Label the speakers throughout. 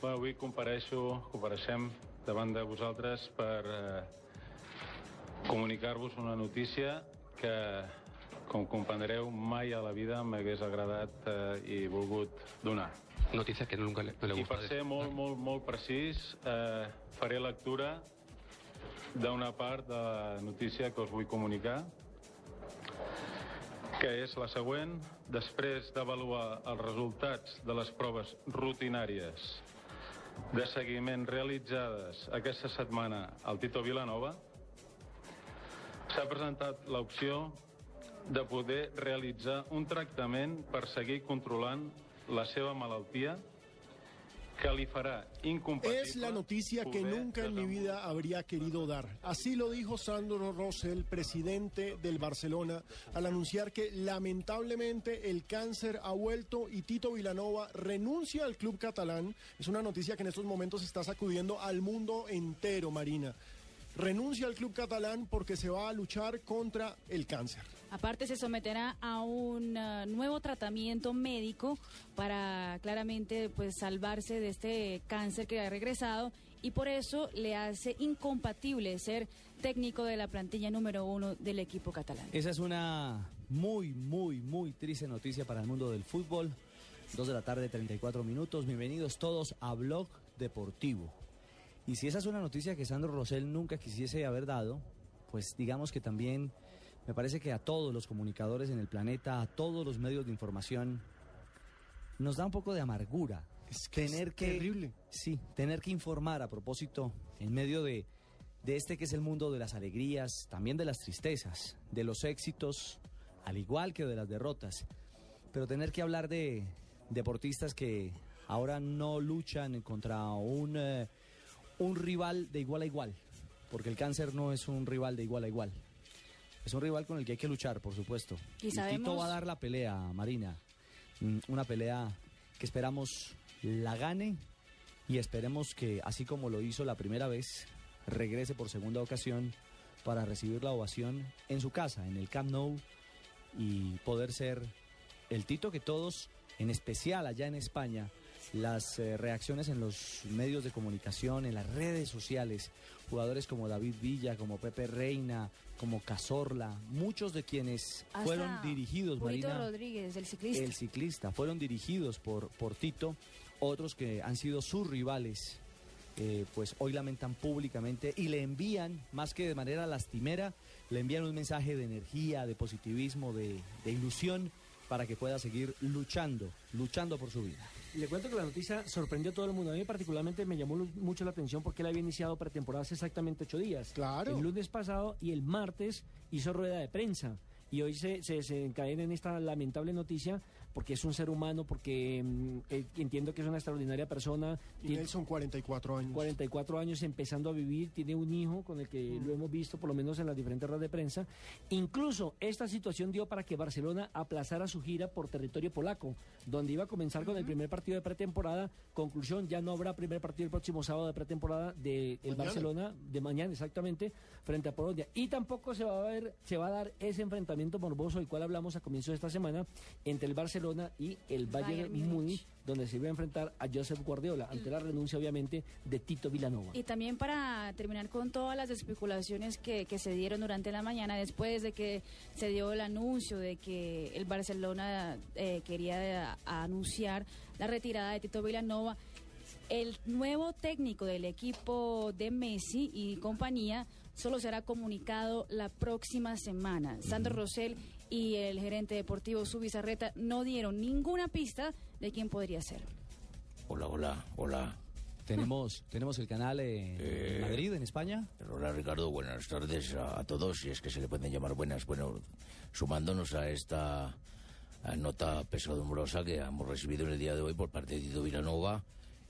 Speaker 1: bueno, avui compareixo, compareixem davant de vosaltres per eh, comunicar-vos una notícia que, com comprendreu, mai a la vida m'hagués agradat eh, i volgut donar.
Speaker 2: Noticia que nunca le, no le
Speaker 1: I per ser molt, molt, molt precís, eh, faré lectura d'una part de la notícia que us vull comunicar, que és la següent. Després d'avaluar els resultats de les proves rutinàries de seguiment realitzades aquesta setmana al Tito Vilanova, s'ha presentat l'opció de poder realitzar un tractament per seguir controlant la seva malaltia
Speaker 3: Es la noticia que nunca en mi vida habría querido dar. Así lo dijo Sandro Rosell, presidente del Barcelona, al anunciar que lamentablemente el cáncer ha vuelto y Tito Vilanova renuncia al club catalán. Es una noticia que en estos momentos está sacudiendo al mundo entero, Marina. Renuncia al club catalán porque se va a luchar contra el cáncer.
Speaker 4: Aparte se someterá a un eh, nuevo tratamiento médico para claramente pues salvarse de este cáncer que ha regresado y por eso le hace incompatible ser técnico de la plantilla número uno del equipo catalán.
Speaker 5: Esa es una muy, muy, muy triste noticia para el mundo del fútbol. Dos de la tarde, 34 minutos. Bienvenidos todos a Blog Deportivo. Y si esa es una noticia que Sandro Rosell nunca quisiese haber dado, pues digamos que también me parece que a todos los comunicadores en el planeta, a todos los medios de información, nos da un poco de amargura
Speaker 3: Es que
Speaker 5: tener
Speaker 3: es
Speaker 5: que
Speaker 3: terrible.
Speaker 5: sí tener que informar a propósito en medio de de este que es el mundo de las alegrías también de las tristezas de los éxitos al igual que de las derrotas pero tener que hablar de deportistas que ahora no luchan contra un eh, un rival de igual a igual porque el cáncer no es un rival de igual a igual es un rival con el que hay que luchar por supuesto.
Speaker 4: Y
Speaker 5: Tito
Speaker 4: sabemos-
Speaker 5: va a dar la pelea Marina. Mm, una pelea que esperamos la gane y esperemos que, así como lo hizo la primera vez, regrese por segunda ocasión para recibir la ovación en su casa, en el Camp Nou, y poder ser el Tito que todos, en especial allá en España, las eh, reacciones en los medios de comunicación, en las redes sociales, jugadores como David Villa, como Pepe Reina, como Cazorla, muchos de quienes
Speaker 4: Hasta
Speaker 5: fueron dirigidos, Marina,
Speaker 4: Rodríguez, el ciclista.
Speaker 5: el ciclista, fueron dirigidos por, por Tito, otros que han sido sus rivales, eh, pues hoy lamentan públicamente y le envían, más que de manera lastimera, le envían un mensaje de energía, de positivismo, de, de ilusión para que pueda seguir luchando, luchando por su vida.
Speaker 6: Le cuento que la noticia sorprendió a todo el mundo. A mí particularmente me llamó mucho la atención porque él había iniciado pretemporada hace exactamente ocho días.
Speaker 3: Claro.
Speaker 6: El lunes pasado y el martes hizo rueda de prensa. Y hoy se, se, se encadena en esta lamentable noticia porque es un ser humano, porque mm, eh, entiendo que es una extraordinaria persona.
Speaker 3: Y
Speaker 6: tiene
Speaker 3: Nelson, 44 años.
Speaker 6: 44 años empezando a vivir, tiene un hijo con el que lo hemos visto por lo menos en las diferentes ruedas de prensa. Incluso esta situación dio para que Barcelona aplazara su gira por territorio polaco, donde iba a comenzar con el primer partido de pretemporada. Conclusión, ya no habrá primer partido el próximo sábado de pretemporada del. Barcelona, de mañana exactamente, frente a Polonia. Y tampoco se va a ver, se va a dar ese enfrentamiento morboso del cual hablamos a comienzo de esta semana entre el Barcelona y el Bayern,
Speaker 4: Bayern Múnich.
Speaker 6: Donde se iba a enfrentar a Josep Guardiola, ante la renuncia obviamente de Tito Vilanova.
Speaker 4: Y también para terminar con todas las especulaciones que, que se dieron durante la mañana, después de que se dio el anuncio de que el Barcelona eh, quería eh, anunciar la retirada de Tito Villanova, el nuevo técnico del equipo de Messi y compañía solo será comunicado la próxima semana. Sandro Rosell
Speaker 7: y el gerente deportivo Subizarreta no dieron ninguna pista de quién podría ser.
Speaker 8: Hola, hola, hola.
Speaker 5: Tenemos, tenemos el canal eh, en Madrid, en España.
Speaker 8: Hola Ricardo, buenas tardes a, a todos, si es que se le pueden llamar buenas. Bueno, sumándonos a esta a nota pesadumbrosa que hemos recibido en el día de hoy por parte de Tito Vilanova,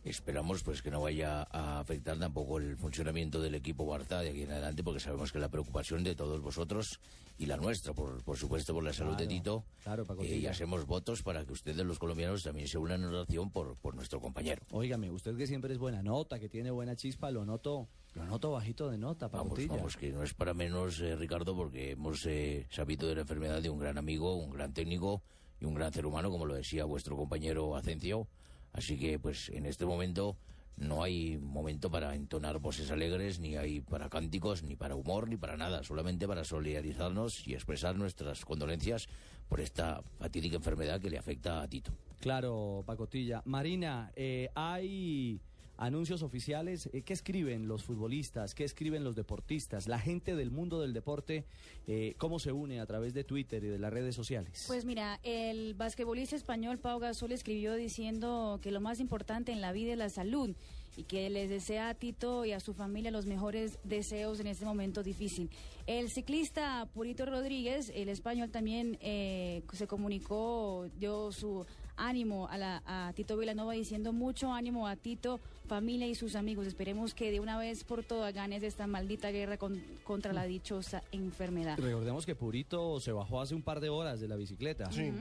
Speaker 8: esperamos pues que no vaya a afectar tampoco el funcionamiento del equipo Barça de aquí en adelante, porque sabemos que la preocupación de todos vosotros y la nuestra, por, por supuesto, por la salud de
Speaker 5: Claro,
Speaker 8: Tito,
Speaker 5: claro, Paco
Speaker 8: eh, y hacemos votos para que ustedes los colombianos también se unan en oración por, por nuestro compañero.
Speaker 5: Óigame, usted que siempre es buena nota, que tiene buena chispa, lo noto, lo noto bajito de nota,
Speaker 8: Vamos,
Speaker 5: Pacotilla.
Speaker 8: vamos, que no es para menos, eh, Ricardo, porque hemos eh, sabido de la enfermedad de un gran amigo, un gran técnico y un gran ser humano, como lo decía vuestro compañero Acencio. Así que, pues, en este momento no hay momento para entonar voces alegres, ni hay para cánticos, ni para humor, ni para nada. Solamente para solidarizarnos y expresar nuestras condolencias por esta fatídica enfermedad que le afecta a Tito.
Speaker 5: Claro, Pacotilla. Marina, eh, hay anuncios oficiales. Eh, ¿Qué escriben los futbolistas? ¿Qué escriben los deportistas? La gente del mundo del deporte, eh, ¿cómo se une a través de Twitter y de las redes sociales?
Speaker 7: Pues mira, el basquetbolista español Pau Gasol escribió diciendo que lo más importante en la vida es la salud y que les desea a Tito y a su familia los mejores deseos en este momento difícil. El ciclista Purito Rodríguez, el español también eh, se comunicó, dio su ánimo a, la, a Tito Villanova diciendo mucho ánimo a Tito, familia y sus amigos. Esperemos que de una vez por todas ganes esta maldita guerra con- contra la dichosa enfermedad.
Speaker 5: Recordemos que Purito se bajó hace un par de horas de la bicicleta.
Speaker 3: Sí.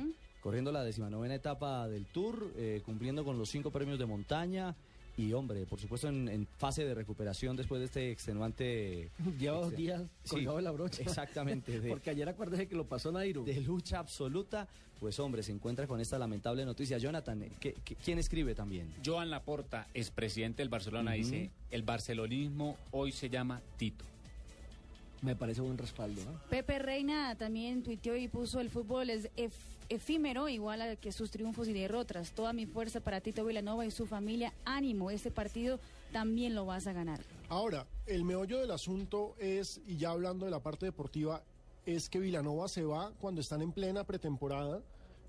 Speaker 5: Corriendo la decimanovena etapa del Tour, eh, cumpliendo con los cinco premios de montaña. Y hombre, por supuesto en, en fase de recuperación después de este extenuante...
Speaker 6: Lleva dos
Speaker 5: exte-
Speaker 6: días
Speaker 5: Sí,
Speaker 6: colgado de la brocha.
Speaker 5: Exactamente. de-
Speaker 6: Porque ayer acuérdese que lo pasó Nairo.
Speaker 5: de lucha absoluta, pues hombre, se encuentra con esta lamentable noticia. Jonathan, eh, ¿qué- qué- quién escribe también?
Speaker 9: Joan Laporta, expresidente del Barcelona,
Speaker 5: Ujú.
Speaker 9: dice, el barcelonismo hoy se llama Tito.
Speaker 6: Me parece buen respaldo. ¿no?
Speaker 7: Pepe Reina también tuiteó y puso el fútbol es efímero, igual a que sus triunfos y derrotas. Toda mi fuerza para Tito Villanova y su familia. Ánimo, este partido también lo vas a ganar.
Speaker 3: Ahora, el meollo del asunto es, y ya hablando de la parte deportiva, es que Vilanova se va cuando están en plena pretemporada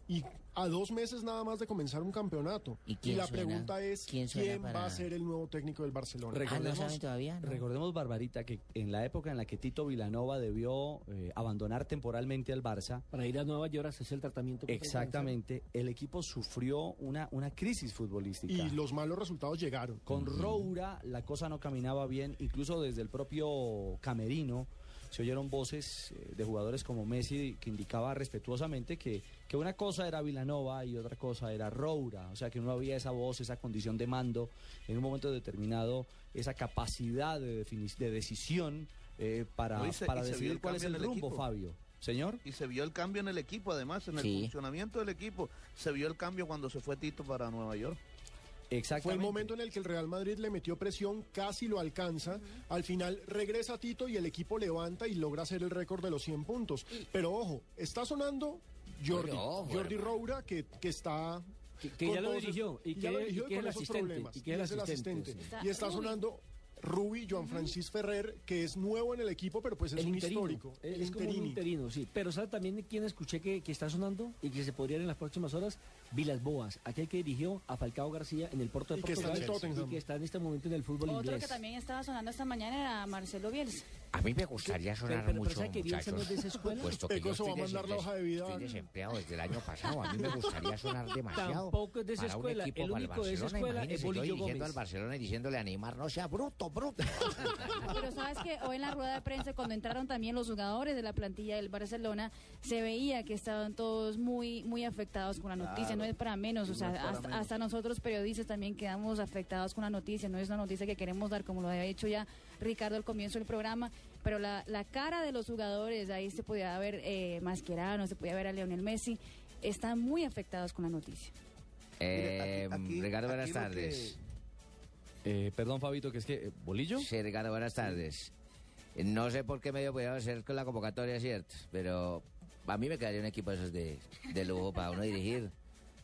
Speaker 3: y a dos meses nada más de comenzar un campeonato.
Speaker 8: ¿Y quién
Speaker 3: la
Speaker 8: suena?
Speaker 3: pregunta es,
Speaker 8: ¿Quién
Speaker 3: ¿quién,
Speaker 8: suena para-
Speaker 3: va a ser el nuevo técnico del Barcelona?
Speaker 5: Recordemos,
Speaker 8: todavía?
Speaker 5: recordemos, Barbarita, que en la época en la que Tito Vilanova debió eh, abandonar temporalmente al Barça,
Speaker 6: Para ir a Nueva York a hacerse el tratamiento.
Speaker 5: exactamente, el equipo sufrió una, una crisis futbolística.
Speaker 3: Y los malos resultados llegaron.
Speaker 5: Con Roura la cosa no caminaba bien, incluso desde el propio camerino se oyeron voces eh, de jugadores como Messi que indicaba respetuosamente que, que una cosa era Vilanova y otra cosa era Roura, o sea que no había esa voz, esa condición de mando, en un momento determinado esa capacidad de, decisión eh, para,
Speaker 10: No, y se-
Speaker 5: para decidir cuál es el rumbo,
Speaker 10: equipo.
Speaker 5: Fabio. Señor.
Speaker 10: Y se vio el cambio en el equipo, además, en el
Speaker 8: Sí.
Speaker 10: funcionamiento del equipo. Se vio el cambio cuando se fue Tito para Nueva York.
Speaker 3: Fue el momento en el que el Real Madrid le metió presión, casi lo alcanza. Al final regresa Tito y el equipo levanta y logra hacer el récord de los 100 puntos. Pero ojo, está sonando Jordi, Jordi. Roura, que, que está...
Speaker 6: Que- ya lo dirigió, y
Speaker 3: ya
Speaker 6: que- y es
Speaker 3: con
Speaker 6: el asistente,
Speaker 3: problemas,
Speaker 6: y que es el asistente,
Speaker 3: Y está sonando Rubi, Joan Francis Ferrer, que es nuevo en el equipo, pero pues es
Speaker 6: el
Speaker 3: un
Speaker 6: interino,
Speaker 3: histórico.
Speaker 6: Es,
Speaker 3: el
Speaker 6: es como un interino, sí. Pero ¿sabe también quién escuché que, que está sonando y que se podría ir en las próximas horas? Vilas Boas, aquel que dirigió a Falcao García en el Porto de
Speaker 3: Y que está en
Speaker 6: Portugal y que está en este momento en el fútbol
Speaker 7: Otro
Speaker 6: inglés.
Speaker 7: que también estaba sonando esta mañana era Marcelo Bielsa.
Speaker 8: A mí me gustaría sonar
Speaker 6: pero- pero
Speaker 8: mucho,
Speaker 6: ¿sabe que Bielsa no es de esa escuela?
Speaker 8: Puesto que yo
Speaker 3: Pecoso va a
Speaker 8: estoy
Speaker 3: mandar la
Speaker 8: des-
Speaker 3: hoja de vida.
Speaker 8: Estoy desempleado desde el año pasado. A mí me gustaría sonar demasiado.
Speaker 6: Tampoco es de esa
Speaker 8: para un equipo
Speaker 6: El único de esa
Speaker 8: Barcelona.
Speaker 6: escuela es
Speaker 8: yo dirigiendo
Speaker 6: Gómez.
Speaker 8: al Barcelona y diciéndole a Neymar, no sea bruto, bruto.
Speaker 7: Pero sabes que hoy en la rueda de prensa, cuando entraron también los jugadores de la plantilla del Barcelona, se veía que estaban todos muy, muy afectados con la noticia. No es para menos, o sea,
Speaker 10: no
Speaker 7: hasta,
Speaker 10: menos.
Speaker 7: hasta nosotros periodistas también quedamos afectados con la noticia. No es una noticia que queremos dar, como lo había dicho ya Ricardo al comienzo del programa, pero la, la cara de los jugadores, ahí se podía ver eh, Mascherano, se podía ver a Lionel Messi, están muy afectados con la noticia.
Speaker 10: Mire, aquí- aquí-
Speaker 8: Ricardo, buenas tardes.
Speaker 5: Eh, perdón, Fabito, que es que. eh, ¿Bolillo?
Speaker 8: Sí, Ricardo, buenas tardes. Eh, No sé por qué medio podía hacer con la convocatoria, cierto, pero a mí me quedaría un equipo de esos de, de lujo para uno dirigir.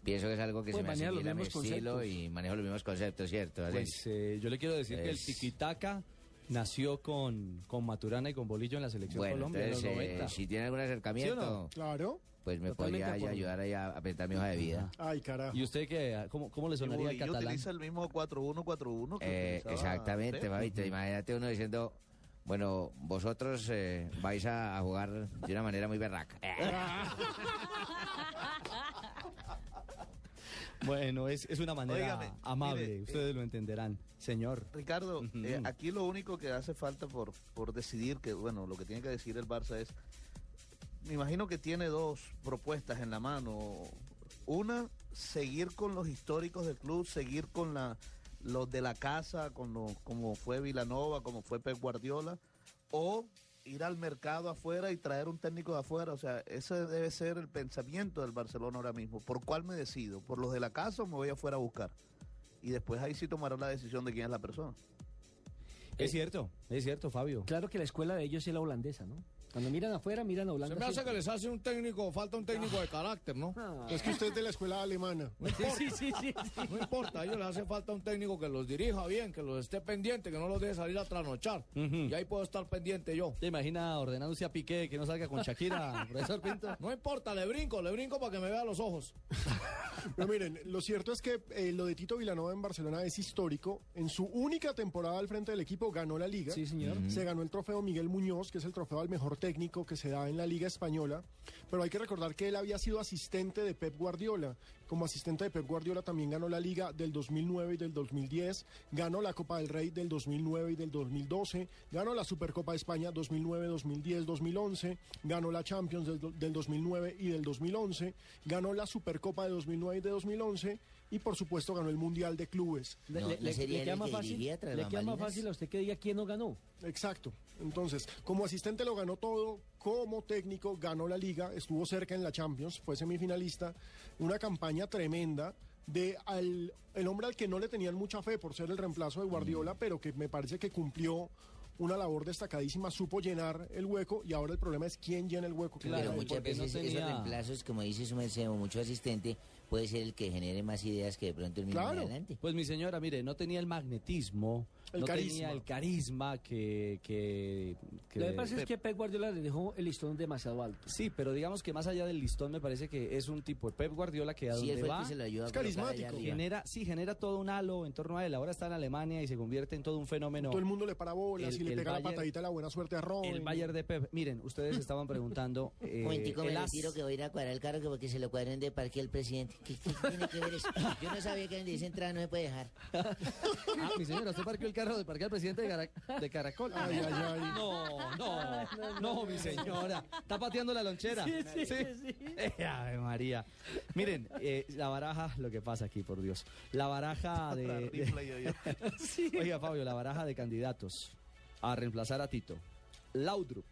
Speaker 8: Pienso que es algo que
Speaker 6: Pues
Speaker 8: se me
Speaker 6: maneja los
Speaker 8: asimila a mi
Speaker 6: mismos
Speaker 8: estilo
Speaker 6: conceptos.
Speaker 8: y manejo los mismos conceptos, ¿cierto?
Speaker 5: Pues eh, yo le quiero decir que el tiquitaca nació con, con Maturana y con Bolillo en la selección
Speaker 2: Bueno,
Speaker 5: Colombia
Speaker 2: entonces,
Speaker 5: en los
Speaker 2: eh,
Speaker 5: 90.
Speaker 2: si tiene algún acercamiento,
Speaker 5: ¿Sí no?
Speaker 3: Claro.
Speaker 2: pues me
Speaker 5: Totalmente
Speaker 2: podría ayudar ahí a, a presentar mi hoja de vida.
Speaker 3: Ay, carajo.
Speaker 5: ¿Y usted qué? ¿Cómo, cómo le sonaría el catalán?
Speaker 10: utiliza el mismo 4-1-4-1 que
Speaker 2: Eh, exactamente. Fabito. Imagínate uno diciendo, bueno, vosotros eh, vais a, a jugar de una manera muy berraca.
Speaker 5: Bueno, es, es una manera amable,
Speaker 10: mire,
Speaker 5: ustedes lo entenderán, señor.
Speaker 10: Ricardo, eh, aquí lo único que hace falta por, por decidir, que bueno, lo que tiene que decir el Barça es, me imagino que tiene dos propuestas en la mano. Una, seguir con los históricos del club, seguir con la, los de la casa, con lo- como fue Vilanova, como fue Pep Guardiola, o ir al mercado afuera y traer un técnico de afuera. O sea, ese debe ser el pensamiento del Barcelona ahora mismo. ¿Por cuál me decido? ¿Por los de la casa o me voy afuera a buscar? Y después ahí sí tomarán la decisión de quién es la persona.
Speaker 5: Es cierto, es cierto, Fabio.
Speaker 6: Claro que la escuela de ellos es la holandesa, ¿no? Cuando miran afuera, miran a Holanda.
Speaker 11: Se me hace
Speaker 6: siempre.
Speaker 11: que les hace un técnico, falta un técnico de carácter, ¿no?
Speaker 6: Ah.
Speaker 3: Es que usted es de la escuela alemana.
Speaker 11: No
Speaker 6: Sí, sí, sí, sí.
Speaker 11: no importa, a ellos les hace falta un técnico que los dirija bien, que los esté pendiente, que no los deje salir a trasnochar. Y ahí puedo estar pendiente yo.
Speaker 5: ¿Te imagina ordenándose a Piqué que no salga con Shakira, profesor Pinto?
Speaker 11: No importa, le brinco, le brinco para que me vea los ojos.
Speaker 3: Pero miren, lo cierto es que eh, lo de Tito Vilanova en Barcelona es histórico. En su única temporada al frente del equipo ganó la liga.
Speaker 6: Sí, señor.
Speaker 3: Se ganó el trofeo Miguel Muñoz, que es el trofeo al mejor técnico que se da en la liga española. Pero hay que recordar que él había sido asistente de Pep Guardiola. Como asistente de Pep Guardiola también ganó la liga del 2009 y del 2010. Ganó la Copa del Rey del 2009 y del 2012. Ganó la Supercopa de España 2009, 2010, 2011. Ganó la Champions del, del 2009 y del 2011. Ganó la Supercopa de 2009 y de 2011. Y por supuesto ganó el Mundial de Clubes.
Speaker 6: Le,
Speaker 2: No,
Speaker 6: le-
Speaker 2: ¿no
Speaker 6: le-
Speaker 2: sería
Speaker 6: le queda más
Speaker 2: que
Speaker 6: fácil, le queda más fácil a usted que diga quién no ganó.
Speaker 3: Exacto. Entonces, como asistente lo ganó todo, como técnico ganó la liga, estuvo cerca en la Champions, fue semifinalista, una campaña tremenda de al, el hombre al que no le tenían mucha fe por ser el reemplazo de Guardiola, pero que me parece que cumplió una labor destacadísima, supo llenar el hueco y ahora el problema es quién llena el hueco.
Speaker 2: Pero
Speaker 3: ahí.
Speaker 2: muchas
Speaker 5: no
Speaker 2: veces
Speaker 5: tenía-
Speaker 2: esos reemplazos, como dice su merced, o mucho asistente, puede ser el que genere más ideas que de pronto el mismo
Speaker 3: Claro.
Speaker 2: adelante.
Speaker 5: Pues mi señora, mire, no tenía el magnetismo,
Speaker 3: El
Speaker 5: no
Speaker 3: carisma.
Speaker 5: tenía el carisma que... que, que-
Speaker 6: Lo que pasa es que Pep Guardiola le dejó el listón demasiado alto.
Speaker 5: Sí, pero digamos que más allá del listón me parece que es un tipo de Pep Guardiola que a
Speaker 2: Sí,
Speaker 5: donde
Speaker 2: el
Speaker 5: va...
Speaker 2: que se lo ayudó a
Speaker 3: Es carismático.
Speaker 5: Genera, sí, genera todo un halo en torno a él. Ahora está en Alemania y se convierte en todo un fenómeno.
Speaker 3: Todo el mundo le para bolas
Speaker 5: El-
Speaker 3: y le
Speaker 5: el
Speaker 3: pega la patadita de la buena suerte a Robin.
Speaker 5: El Bayern de Pep. Miren, ustedes estaban preguntando. eh,
Speaker 2: Un momentico, me
Speaker 5: el as-
Speaker 2: retiro que voy a ir a cuadrar el carro que porque se lo cuadren de parque al presidente. ¿Qué, qué tiene que ver eso? Yo no sabía que donde dice entrada no me puede dejar.
Speaker 5: Ah, mi señora, usted parqueó el carro de parquear al presidente de, Cara- de Caracol.
Speaker 3: Ay, ay, ay.
Speaker 5: No, no, no, mi señora. Está pateando la lonchera. Sí, sí, Ave María. Miren, eh, la baraja, lo que pasa aquí, por Dios. La baraja de. Oiga, Fabio, la baraja de candidatos a reemplazar a Tito. Laudrup,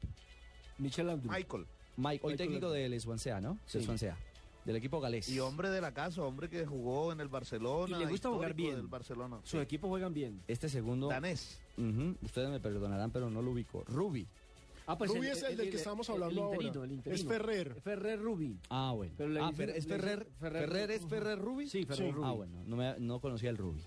Speaker 6: Michel Laudrup.
Speaker 10: Michael.
Speaker 5: Mike, hoy
Speaker 6: Michael
Speaker 5: técnico del Swansea, ¿no? Del
Speaker 6: Sí.
Speaker 5: Swansea. Del equipo galés.
Speaker 10: Y hombre de la casa, hombre que jugó en el Barcelona.
Speaker 6: Y le gusta jugar bien.
Speaker 10: del Barcelona.
Speaker 6: Sus equipos juegan bien.
Speaker 5: Este segundo.
Speaker 10: Danés.
Speaker 5: Ustedes me perdonarán, pero no lo ubico. Ruby.
Speaker 6: Ah,
Speaker 3: Rubí es el del que estamos hablando ahora.
Speaker 6: interino, el interino.
Speaker 3: Es Ferrer.
Speaker 6: Ferrer Rubi.
Speaker 5: Ah, bueno.
Speaker 6: Pero
Speaker 5: ah, Fer- ¿es Ferrer?
Speaker 6: Ferrer-
Speaker 5: ¿Ferrer es Ferrer Ruby?
Speaker 6: Sí, Ferrer
Speaker 3: Sí.
Speaker 6: Rubi.
Speaker 5: Ah, bueno, no, me, no conocía el Ruby.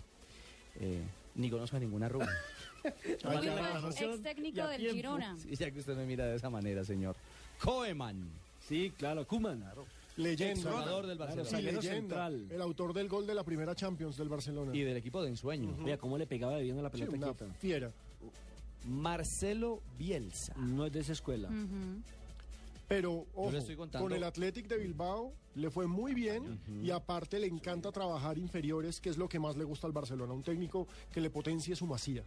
Speaker 5: Eh, ni conozco a ninguna
Speaker 4: Fue
Speaker 3: carajo.
Speaker 4: ex técnico del. Girona.
Speaker 5: Sí, ya que usted me mira de esa manera, señor. Koeman,
Speaker 6: Sí, claro, Kuman.
Speaker 3: Leyenda.
Speaker 5: del Barcelona.
Speaker 3: Sí, leyenda.
Speaker 6: central.
Speaker 3: El autor del gol de la primera Champions del Barcelona.
Speaker 5: Y del equipo de ensueño.
Speaker 6: Mira cómo le pegaba de bien a la
Speaker 3: Sí,
Speaker 6: pelota
Speaker 3: una
Speaker 6: quieta.
Speaker 3: fiera.
Speaker 5: Marcelo Bielsa.
Speaker 6: No es de esa escuela.
Speaker 3: Pero, ojo,
Speaker 5: le estoy contando-
Speaker 3: con el Athletic de Bilbao le fue muy bien y aparte le encanta trabajar inferiores, que es lo que más le gusta al Barcelona. Un técnico que le potencie su masía.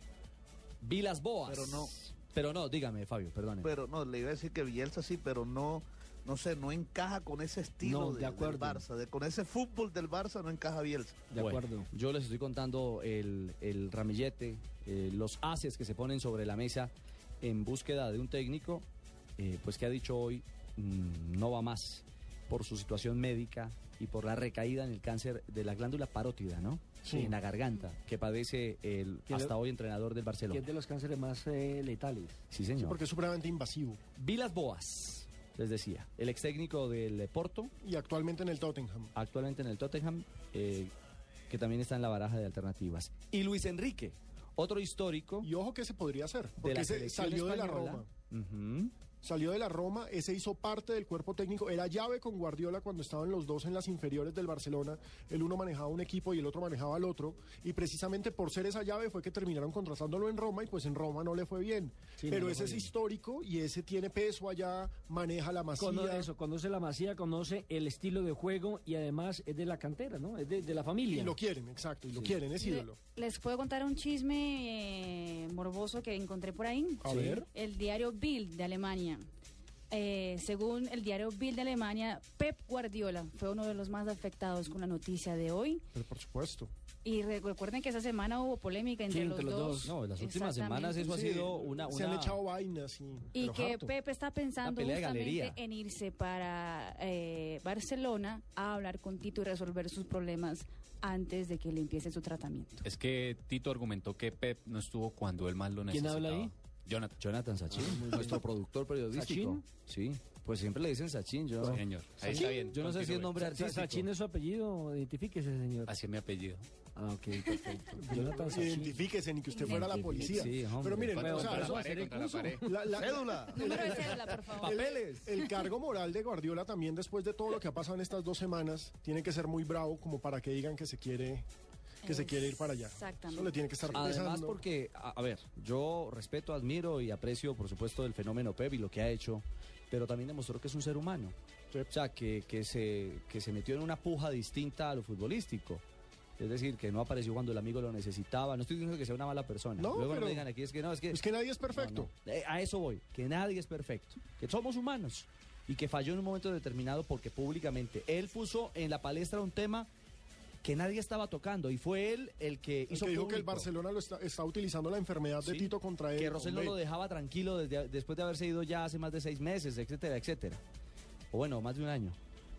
Speaker 5: Vilas Boas.
Speaker 10: Pero no.
Speaker 5: Pero no, dígame, Fabio, perdone.
Speaker 10: Pero no, le iba a decir que Bielsa sí, pero no, no sé, no encaja con ese estilo
Speaker 6: No,
Speaker 10: de-
Speaker 6: de acuerdo.
Speaker 10: del Barça. De, con ese fútbol del Barça no encaja Bielsa.
Speaker 6: De
Speaker 5: Bueno,
Speaker 6: acuerdo.
Speaker 5: Yo les estoy contando el, el ramillete, eh, los haces que se ponen sobre la mesa en búsqueda de un técnico, eh, pues que ha dicho hoy mm, no va más por su situación médica y por la recaída en el cáncer de la glándula parótida, ¿no?
Speaker 3: Sí.
Speaker 5: En la garganta, que padece el
Speaker 6: Que
Speaker 5: hasta hoy entrenador del
Speaker 6: Que
Speaker 5: Barcelona.
Speaker 6: es de los cánceres más eh, letales.
Speaker 5: Sí,
Speaker 3: Sí,
Speaker 5: señor.
Speaker 3: porque es supremamente invasivo.
Speaker 5: Vilas Boas, les decía, el ex técnico del Porto,
Speaker 3: Y actualmente en el Tottenham.
Speaker 5: actualmente en el Tottenham, eh, que también está en la baraja de alternativas. Y Luis Enrique, Otro histórico.
Speaker 3: Y ojo que se podría hacer, porque
Speaker 5: la
Speaker 3: ese
Speaker 5: selección
Speaker 3: salió de la. Roma. Salió de la Roma, ese hizo parte del cuerpo técnico, era llave con Guardiola cuando estaban los dos en las inferiores del Barcelona, el uno manejaba un equipo y el otro manejaba al otro, y precisamente por ser esa llave fue que terminaron contratándolo en Roma y pues en Roma no le fue bien.
Speaker 6: Sí,
Speaker 3: Pero ese es
Speaker 6: bien.
Speaker 3: histórico y ese tiene peso allá, maneja la masía.
Speaker 6: Conoce eso, conoce la masía, conoce el estilo de juego y además es de la cantera, ¿no? Es de, de la familia.
Speaker 3: Y lo quieren, exacto, y lo
Speaker 6: Sí.
Speaker 3: quieren, es
Speaker 4: Le-
Speaker 3: ídolo.
Speaker 4: les puedo contar un chisme eh, morboso que encontré por ahí.
Speaker 3: A ver.
Speaker 4: El diario Bild de Alemania. Eh, según el diario Bild de Alemania, Pep Guardiola fue uno de los más afectados con la noticia de hoy.
Speaker 3: Pero por supuesto.
Speaker 4: Y re- recuerden que esa semana hubo polémica entre,
Speaker 5: Sí,
Speaker 4: los,
Speaker 5: entre los
Speaker 4: dos.
Speaker 5: dos. No, en las últimas semanas eso ha sido una...
Speaker 3: Se han
Speaker 5: una-
Speaker 3: echado vainas y...
Speaker 4: Que
Speaker 3: harto.
Speaker 4: Pep está pensando justamente en irse para eh, Barcelona a hablar con Tito y resolver sus problemas antes de que le empiece su tratamiento.
Speaker 9: Es que Tito argumentó que Pep no estuvo cuando él más lo
Speaker 6: ¿Quién
Speaker 9: necesitaba.
Speaker 6: habla ahí?
Speaker 9: Jonathan.
Speaker 5: Jonathan Sachin, nuestro productor periodístico. Sí, pues siempre le dicen Sachin. Yo,
Speaker 9: Sí, señor. Ahí está bien.
Speaker 5: yo no sé si es nombre artístico.
Speaker 6: Sachin es su apellido, identifíquese, señor.
Speaker 9: Así es mi apellido.
Speaker 6: Ah, ok, perfecto. Jonathan Sachin.
Speaker 3: Identifíquese ni que usted fuera la policía.
Speaker 5: Sí, hombre.
Speaker 3: Pero miren, o sea,
Speaker 9: la la pared.
Speaker 3: la- la-
Speaker 10: Cédula.
Speaker 4: Número de cédula, por favor.
Speaker 3: El, el cargo moral de Guardiola también después de todo lo que ha pasado en estas dos semanas tiene que ser muy bravo como para que digan que se quiere que se quiere ir para allá.
Speaker 4: Exactamente.
Speaker 3: Eso le tiene que estar
Speaker 5: Además
Speaker 3: pesando.
Speaker 5: porque, a, a ver, yo respeto, admiro y aprecio, por supuesto, el fenómeno Pep y lo que ha hecho, pero también demostró que es un ser humano. O sea, que, que, se, que se metió en una puja distinta a lo futbolístico. Es decir, que no apareció cuando el amigo lo necesitaba. No estoy diciendo que sea una mala persona.
Speaker 3: No,
Speaker 5: Luego no
Speaker 3: pero-
Speaker 5: me digan aquí, es que no, es que...
Speaker 3: Es que nadie es perfecto.
Speaker 5: No, no. Eh, A eso voy, que nadie es perfecto, que somos humanos y que falló en un momento determinado porque públicamente él puso en la palestra un tema que nadie estaba tocando y fue él el que
Speaker 3: El
Speaker 5: hizo
Speaker 3: que dijo que el. Barcelona lo está, está utilizando la enfermedad de
Speaker 5: Sí,
Speaker 3: Tito contra él.
Speaker 5: que Rosell no lo dejaba tranquilo desde, después de haberse ido ya hace más de seis meses, etcétera, etcétera. O bueno, más de un año.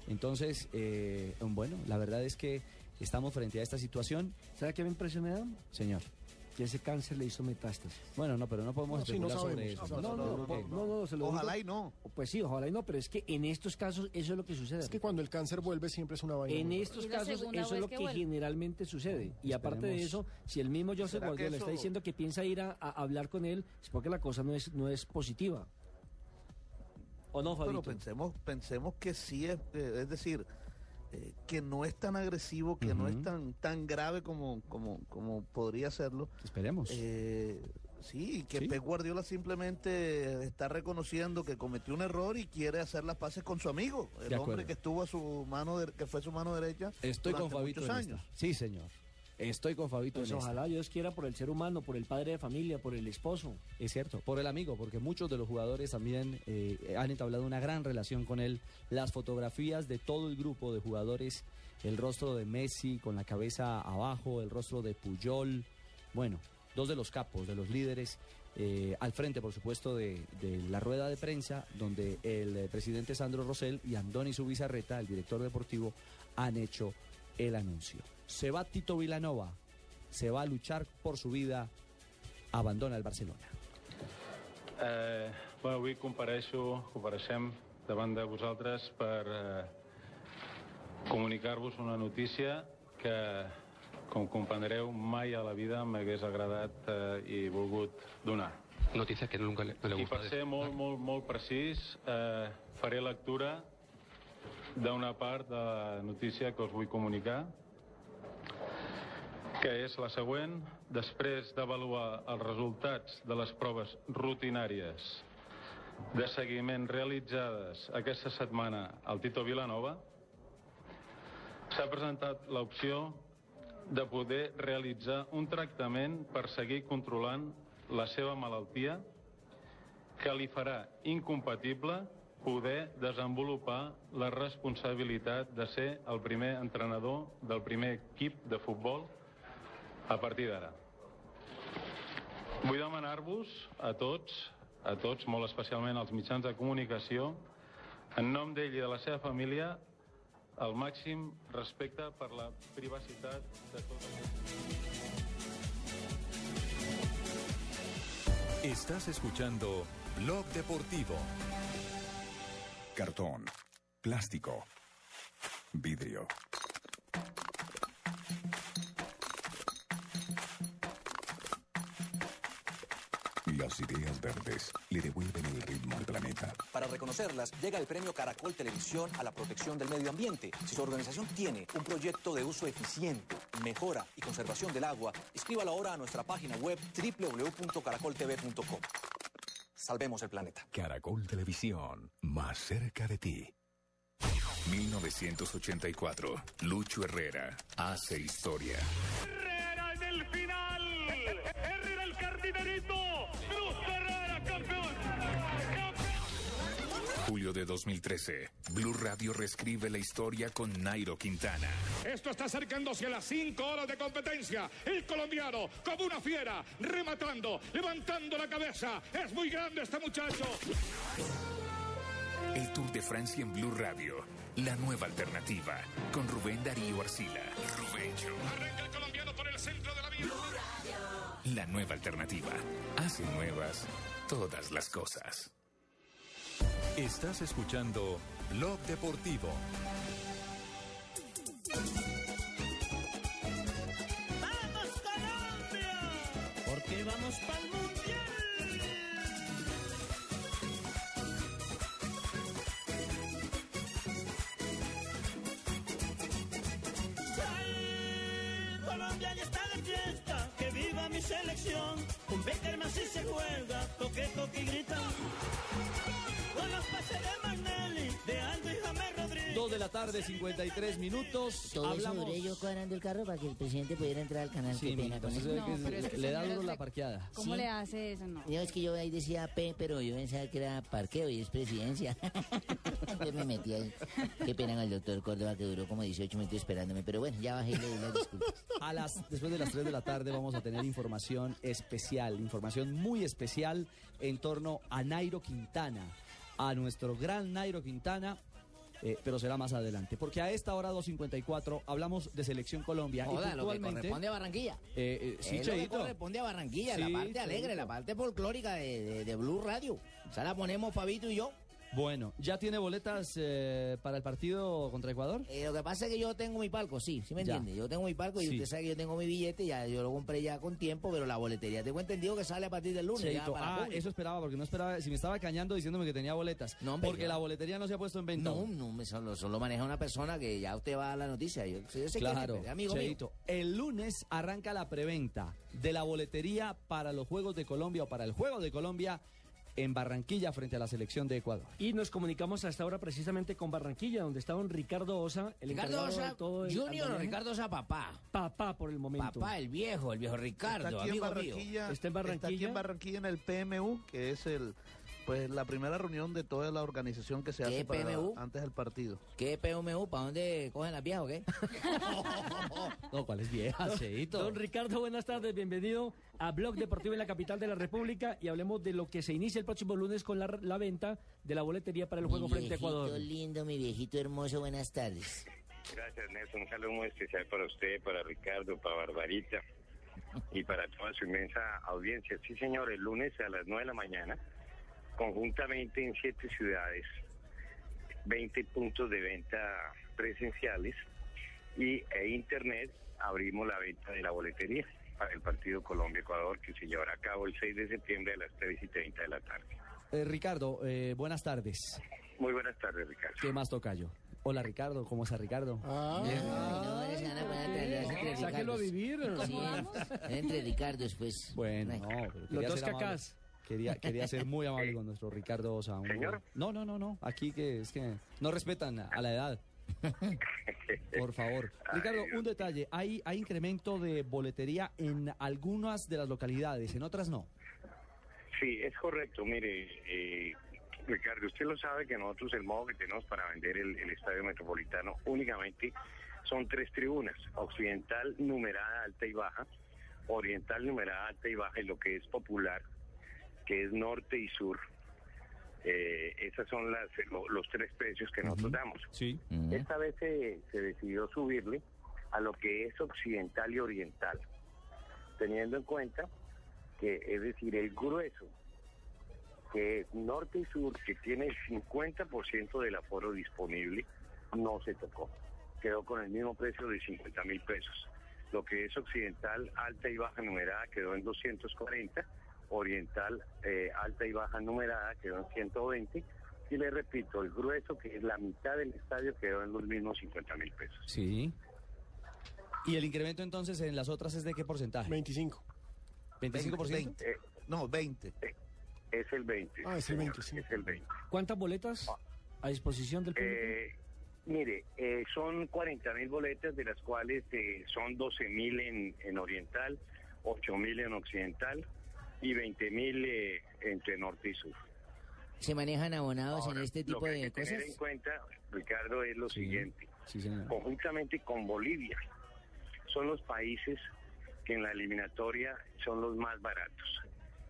Speaker 5: Entonces, eh, bueno, la verdad es que estamos frente a esta situación,
Speaker 6: ¿Sabe qué me da?
Speaker 5: señor.
Speaker 6: Que ese cáncer le hizo metástasis.
Speaker 5: Bueno, no, pero no podemos
Speaker 3: No, sí, no
Speaker 5: especular sobre
Speaker 3: sabemos.
Speaker 5: eso.
Speaker 6: No, no, no,
Speaker 10: no,
Speaker 6: no, no, se lo
Speaker 10: Ojalá
Speaker 6: digo.
Speaker 10: y no.
Speaker 6: Pues sí, ojalá y no, pero es que en estos casos eso es lo que sucede.
Speaker 3: Es que cuando el cáncer vuelve siempre es una vaina.
Speaker 6: En estos casos eso es lo
Speaker 4: que
Speaker 6: generalmente sucede. Y aparte de eso, si el mismo Joseph
Speaker 10: ¿Será que
Speaker 6: Guardiola está diciendo que piensa ir a, a hablar con él, es porque la cosa no es, no es positiva. ¿O no,
Speaker 10: Pero
Speaker 6: Fabito?
Speaker 10: pensemos, pensemos que sí es, eh, es decir, eh, que no es tan agresivo, que no es tan tan grave como como como podría serlo.
Speaker 5: Esperemos.
Speaker 10: Eh, sí, que
Speaker 5: Sí.
Speaker 10: Pep Guardiola simplemente está reconociendo que cometió un error y quiere hacer las paces con su amigo, el hombre que estuvo a su mano, de- que fue su mano derecha.
Speaker 5: Estoy con Fabito
Speaker 10: años.
Speaker 5: Sí, señor. Estoy con Fabito
Speaker 6: Pues
Speaker 5: en esta.
Speaker 6: ojalá Dios quiera por el ser humano, por el padre de familia, por el esposo.
Speaker 5: Es cierto, por el amigo, porque muchos de los jugadores también eh, han entablado una gran relación con él. Las fotografías de todo el grupo de jugadores, el rostro de Messi con la cabeza abajo, el rostro de Puyol, bueno, dos de los capos, de los líderes, eh, al frente, por supuesto, de, de la rueda de prensa, donde el eh, presidente Sandro Rosell y Andoni Subizarreta, el director deportivo, han hecho el anuncio. Se va Tito Vilanova, se va a luchar por su vida, abandona el Barcelona.
Speaker 1: Eh, bueno, avui compareixo, compareixem davant de vosaltres per eh, comunicar-vos una notícia que, com comprendreu, mai a la vida m'hagués agradat eh, i volgut donar.
Speaker 12: Noticia que nunca le, no le
Speaker 1: I per ser molt, molt, molt precís, eh, faré lectura d'una part de la notícia que us vull comunicar, que és la següent. Després d'avaluar els resultats de les proves rutinàries de seguiment realitzades aquesta setmana al Tito Vilanova, s'ha presentat l'opció de poder realitzar un tractament per seguir controlant la seva malaltia que li farà incompatible poder desenvolupar la responsabilitat de ser el primer entrenador del primer equip de futbol a partir d'ara. Vull demanar-vos a tots, a tots, molt especialment als mitjans de comunicació, en nom d'ell i de la seva família, el màxim respecte per la privacitat de tots.
Speaker 13: Estás escuchando Blog Deportivo.
Speaker 14: Cartón, plástico, vidrio.
Speaker 13: Ideas verdes le devuelven el ritmo al planeta.
Speaker 15: Para reconocerlas, llega el premio Caracol Televisión a la protección del medio ambiente. Si su organización tiene un proyecto de uso eficiente, mejora y conservación del agua, escríbalo ahora a nuestra página web www.caracoltv.com. Salvemos el planeta.
Speaker 13: Caracol Televisión, más cerca de ti. 1984. Lucho Herrera hace historia.
Speaker 1: Herrera en el final. Herrera el cardinerito.
Speaker 13: Julio de 2013. Blue Radio reescribe la historia con Nairo Quintana.
Speaker 1: Esto está acercándose a las cinco horas de competencia. El colombiano, como una fiera, rematando, levantando la cabeza. Es muy grande este muchacho.
Speaker 13: El Tour de Francia en Blue Radio. La nueva alternativa. Con Rubén Darío Arcila. Rubencho.
Speaker 1: Arranca el colombiano por el centro de la vía.
Speaker 13: La nueva alternativa. Hace nuevas todas las cosas.
Speaker 16: Estás escuchando Blog Deportivo.
Speaker 17: ¡Vamos Colombia! Porque vamos para el mundial. ¡Ay! Colombia ya está mi selección. Con Beckerman si se juega, toque, toque y grita. Con los pases de Magnelli, de Andrés
Speaker 5: 2 de la tarde, 53 minutos.
Speaker 8: Todo
Speaker 5: Hablamos...
Speaker 8: eso duré yo cuadrando el carro para que el presidente pudiera entrar al canal.
Speaker 5: Sí, le,
Speaker 7: es
Speaker 5: da duro la parqueada.
Speaker 7: ¿Cómo le hace eso? No.
Speaker 8: Es que yo ahí decía P, pero yo pensaba que era parqueo y es presidencia. yo me metí ahí. Qué pena con el doctor Córdoba que duró como 18 minutos esperándome. Pero bueno, ya bajé y le di las disculpas.
Speaker 5: A las, después de las 3 de la tarde vamos a tener información especial, información muy especial en torno a Nairo Quintana a nuestro gran Nairo Quintana, eh, pero será más adelante. Porque a esta hora 2.54 hablamos de Selección Colombia. y
Speaker 8: Joda, lo que corresponde a Barranquilla.
Speaker 5: eh, eh, sí,
Speaker 8: es lo que corresponde a Barranquilla,
Speaker 5: Sí,
Speaker 8: la parte alegre, la parte folclórica de, de- de Blue Radio. Esa la ponemos Fabito y yo.
Speaker 5: Bueno, ¿ya tiene boletas eh, para el partido contra Ecuador?
Speaker 8: Eh, lo que pasa es que yo tengo mi palco, sí, ¿sí me
Speaker 5: Ya.
Speaker 8: entiende? Yo tengo mi palco y
Speaker 5: Sí.
Speaker 8: usted sabe que yo tengo mi billete, ya yo lo compré ya con tiempo, pero la boletería tengo entendido que sale a partir del lunes. ya
Speaker 5: Cheito,
Speaker 8: para
Speaker 5: ah, eso esperaba, porque no esperaba, si me estaba cañando diciéndome que tenía boletas.
Speaker 8: hombre,
Speaker 5: porque
Speaker 8: yo-
Speaker 5: la boletería no se ha puesto en venta.
Speaker 8: No, no, me solo, solo maneja una persona que ya usted va a la noticia. Yo, yo sé
Speaker 5: Claro,
Speaker 8: pero es amigo mío.
Speaker 5: El lunes arranca la preventa de la boletería para los Juegos de Colombia o para el Juego de Colombia en Barranquilla frente a la selección de Ecuador.
Speaker 6: Y nos comunicamos hasta ahora precisamente con Barranquilla, donde está don Ricardo Osa, el
Speaker 8: Ricardo
Speaker 6: encargado
Speaker 8: Osa
Speaker 6: de todo el
Speaker 8: Junior o
Speaker 6: andamiaje.
Speaker 8: Ricardo Osa papá.
Speaker 6: Papá por el momento.
Speaker 8: Papá, el viejo, el viejo Ricardo,
Speaker 10: está aquí en
Speaker 8: amigo
Speaker 10: Barranquilla,
Speaker 8: mío.
Speaker 6: Está en
Speaker 10: Está aquí
Speaker 6: Barranquilla.
Speaker 10: en Barranquilla en el PMU, que es el pues la primera reunión de toda la organización que se
Speaker 8: ¿Qué
Speaker 10: hace para-
Speaker 8: PMU?
Speaker 10: antes del partido.
Speaker 8: ¿Qué PMU? ¿Para dónde cogen las viejas o qué?
Speaker 5: No, ¿cuál es vieja, Cheito?
Speaker 6: Don Ricardo, buenas tardes, bienvenido a Blog Deportivo en la capital de la República y hablemos de lo que se inicia el próximo lunes con la, la venta de la boletería para el juego frente a
Speaker 8: viejito
Speaker 6: Ecuador.
Speaker 8: lindo, mi viejito hermoso, buenas tardes.
Speaker 18: Gracias, Nelson. Un saludo muy especial para usted, para Ricardo, para Barbarita y para toda su inmensa audiencia. Sí, señor, el lunes a las 9 de la mañana, conjuntamente en siete ciudades, 20 puntos de venta presenciales y e internet, abrimos la venta de la boletería para el partido Colombia-Ecuador que se llevará a cabo el 6 de septiembre a las 3 y 30 de la tarde.
Speaker 5: Eh, Ricardo, eh, buenas tardes.
Speaker 18: Muy buenas tardes, Ricardo.
Speaker 5: ¿Qué más toca yo? Hola, Ricardo, ¿cómo está Ricardo?
Speaker 8: No, eres gana para traerlas entre
Speaker 6: Sáquelo a vivir.
Speaker 8: Sí, entre Ricardos, pues.
Speaker 5: Bueno, no,
Speaker 6: Los dos
Speaker 5: ser amable. Quería, quería ser muy amable con nuestro Ricardo Osa. un-
Speaker 18: Señor.
Speaker 5: No, no, no, no. Aquí que es que no respetan a la edad. Por favor. Ricardo, un detalle. ¿Hay, ¿Hay incremento de boletería en algunas de las localidades, en otras no?
Speaker 18: Sí, es correcto. Mire, eh, Ricardo, usted lo sabe que nosotros el modo que tenemos para vender el, el estadio metropolitano únicamente son tres tribunas, occidental numerada alta y baja, oriental numerada alta y baja y lo que es popular, que es norte y sur. Eh, esas son las, lo- los tres precios que nosotros damos.
Speaker 5: Sí.
Speaker 18: Esta vez se, se decidió subirle a lo que es occidental y oriental, teniendo en cuenta que es decir, el grueso, que es norte y sur, que tiene el 50% del aforo disponible, no se tocó. Quedó con el mismo precio de 50 mil pesos. Lo que es occidental, alta y baja numerada, quedó en 240 oriental eh, alta y baja numerada quedó en 120 y le repito, el grueso que es la mitad del estadio quedó en los mismos 50 mil pesos.
Speaker 5: Sí. ¿Y el incremento entonces en las otras es de qué porcentaje?
Speaker 3: 25.
Speaker 5: ¿25%?
Speaker 10: 20. No, 20.
Speaker 18: Es el 20.
Speaker 3: Ah, es el
Speaker 18: señor,
Speaker 3: 20, sí.
Speaker 18: Es el 20.
Speaker 6: ¿Cuántas boletas a disposición del público?
Speaker 18: Eh, mire, eh, son 40 mil boletas, de las cuales eh, son 12 mil en, en oriental, 8 mil en occidental y 20 mil eh, entre norte y sur.
Speaker 19: ¿Se manejan abonados en este
Speaker 18: Lo
Speaker 19: tipo
Speaker 18: que hay
Speaker 19: de
Speaker 18: que tener
Speaker 19: cosas?
Speaker 18: en cuenta, Ricardo, es lo siguiente.
Speaker 5: Sí, señor.
Speaker 18: Conjuntamente con Bolivia, son los países que en la eliminatoria son los más baratos.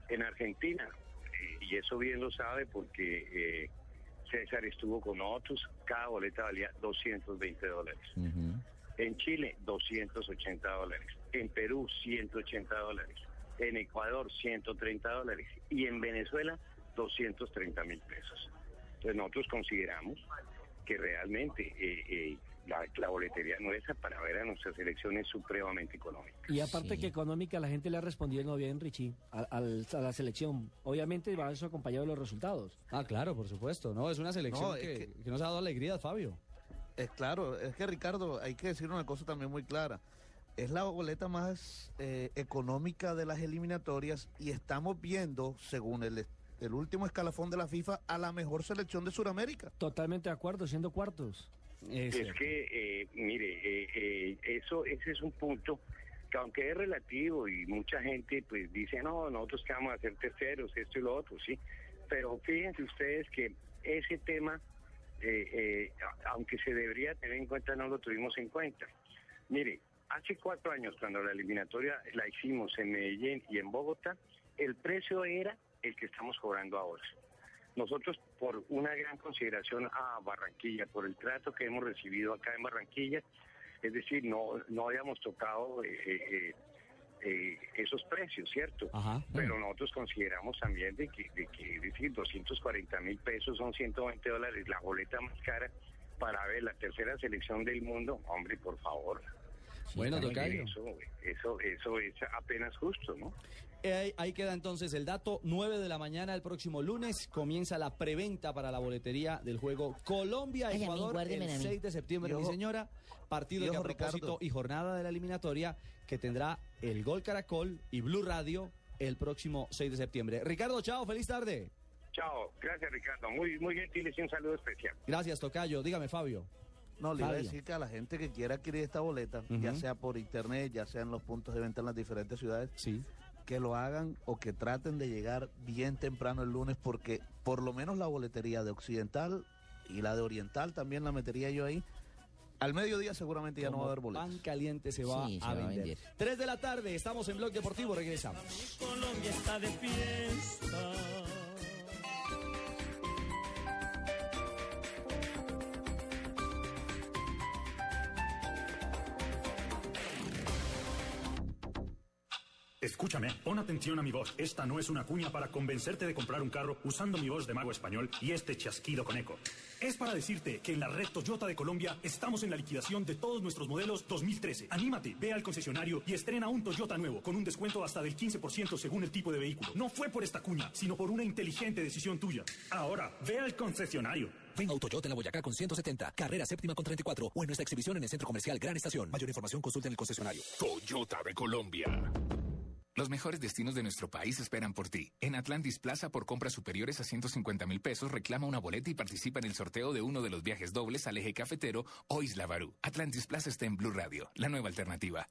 Speaker 18: En Argentina, eh, y eso bien lo sabe porque eh, César estuvo con nosotros, cada boleta valía 220 dólares. En Chile, 280 dólares. En Perú, 180 dólares. En Ecuador, 130 dólares. Y en Venezuela, 230 mil pesos. Entonces nosotros consideramos que realmente eh, eh, la, la boletería nuestra para ver a nuestra selección es supremamente económica.
Speaker 6: Y aparte que económica, la gente le ha respondido no bien, Richie, a, al- a la selección. Obviamente va eso acompañado de los resultados.
Speaker 5: Ah, claro, por supuesto. No, es una selección
Speaker 10: No, es
Speaker 5: que,
Speaker 10: que-
Speaker 5: que nos ha dado alegría, Fabio.
Speaker 10: Es claro, es que Ricardo, hay que decir una cosa también muy clara. Es la boleta más eh, económica de las eliminatorias y estamos viendo, según el, el último escalafón de la FIFA, a la mejor selección de Sudamérica.
Speaker 6: Totalmente de acuerdo, siendo cuartos.
Speaker 18: Es que, eh, mire, eh, eh, eso, ese es un punto que aunque es relativo y mucha gente pues dice, no, nosotros que vamos a ser terceros, esto y lo otro, sí. Pero fíjense ustedes que ese tema, eh, eh, aunque se debería tener en cuenta, no lo tuvimos en cuenta. Mire, hace cuatro años, cuando la eliminatoria la hicimos en Medellín y en Bogotá, el precio era el que estamos cobrando ahora. Nosotros, por una gran consideración a Barranquilla, por el trato que hemos recibido acá en Barranquilla, es decir, no, no habíamos tocado eh, eh, eh, esos precios, ¿cierto? Pero nosotros consideramos también de que, de que, es decir, 240 mil pesos son 120 dólares, la boleta más cara para ver la tercera selección del mundo, hombre, por favor.
Speaker 5: Bueno, tocayo.
Speaker 18: Eso, eso, eso es apenas justo, ¿no?
Speaker 5: Eh, Ahí, ahí queda entonces el dato. 9 de la mañana el próximo lunes comienza la preventa para la boletería del juego Colombia-Ecuador el
Speaker 19: a mí.
Speaker 5: 6 de septiembre, mi señora. Partido
Speaker 10: y
Speaker 5: que a
Speaker 10: ojo,
Speaker 5: propósito
Speaker 10: Ricardo.
Speaker 5: y jornada de la eliminatoria que tendrá el Gol Caracol y Blue Radio el próximo 6 de septiembre. Ricardo, chao, feliz tarde.
Speaker 18: Chao, gracias Ricardo, muy, muy gentiles y un saludo especial.
Speaker 5: Gracias, Tocayo. Dígame, Fabio.
Speaker 10: No, le iba a decir que a la gente que quiera adquirir esta boleta, ya sea por internet, ya sea en los puntos de venta en las diferentes ciudades,
Speaker 5: sí.
Speaker 10: que lo hagan o que traten de llegar bien temprano el lunes, porque por lo menos la boletería de Occidental y la de Oriental también la metería yo ahí. Al mediodía seguramente ya no va a haber boletos.
Speaker 5: Pan caliente se va,
Speaker 19: Sí, se
Speaker 5: a,
Speaker 19: va a
Speaker 5: vender.
Speaker 19: vender.
Speaker 5: 3 de la tarde, estamos en Blog Deportivo, regresamos.
Speaker 17: Colombia está de fiesta.
Speaker 20: Escúchame, pon atención a mi voz. Esta no es una cuña para convencerte de comprar un carro usando mi voz de mago español y este chasquido con eco. Es para decirte que en la red Toyota de Colombia estamos en la liquidación de todos nuestros modelos 2013. Anímate, ve al concesionario y estrena un Toyota nuevo con un descuento hasta del 15% según el tipo de vehículo. No fue por esta cuña, sino por una inteligente decisión tuya. Ahora, ve al concesionario.
Speaker 12: Ven a Autoyota en la Boyacá con 170, carrera séptima con 34 o en nuestra exhibición en el Centro Comercial Gran Estación. Mayor información consulta en el concesionario.
Speaker 14: Toyota de Colombia. Los mejores destinos de nuestro país esperan por ti. En Atlantis Plaza, por compras superiores a 150 mil pesos, reclama una boleta y participa en el sorteo de uno de los viajes dobles al eje cafetero o Isla Barú. Atlantis Plaza está en Blue Radio, la nueva alternativa.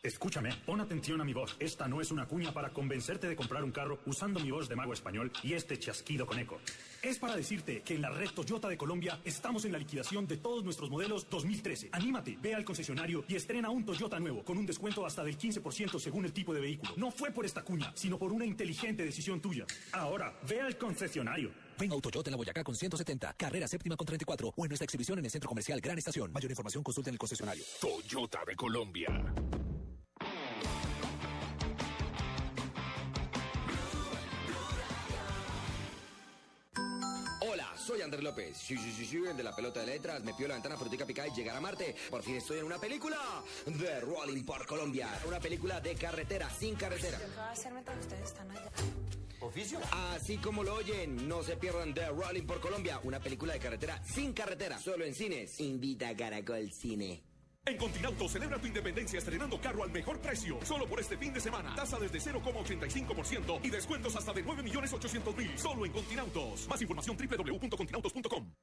Speaker 20: Escúchame, pon atención a mi voz. Esta no es una cuña para convencerte de comprar un carro usando mi voz de mago español y este chasquido con eco. Es para decirte que en la red Toyota de Colombia estamos en la liquidación de todos nuestros modelos 2013. Anímate, ve al concesionario y estrena un Toyota nuevo con un descuento hasta del 15% según el tipo de vehículo. No fue por esta cuña, sino por una inteligente decisión tuya. Ahora, ve al concesionario.
Speaker 12: Ven a Autoyota en la Boyacá con 170, carrera séptima con 34 o en nuestra exhibición en el Centro Comercial Gran Estación. Mayor información consulta en el concesionario.
Speaker 14: Toyota de Colombia.
Speaker 21: Soy Andrés. López. Sí, sí, sí, sí, el de la pelota de letras. Me pidió la ventana frutica picada y llegar a Marte. Por fin estoy en una película de Rolling por Colombia. Una película de carretera, sin carretera.
Speaker 22: ¿Qué va a hacer mientras ustedes están allá?
Speaker 21: ¿Oficio? Así como lo oyen, no se pierdan The Rolling por Colombia, una película de carretera sin carretera, solo en cines. Invita a Caracol Cine.
Speaker 23: En Continauto celebra tu independencia estrenando carro al mejor precio. Solo por este fin de semana. Tasa desde 0,85% y descuentos hasta de 9 millones 800 mil. Solo en Continautos. Más información www.continautos.com.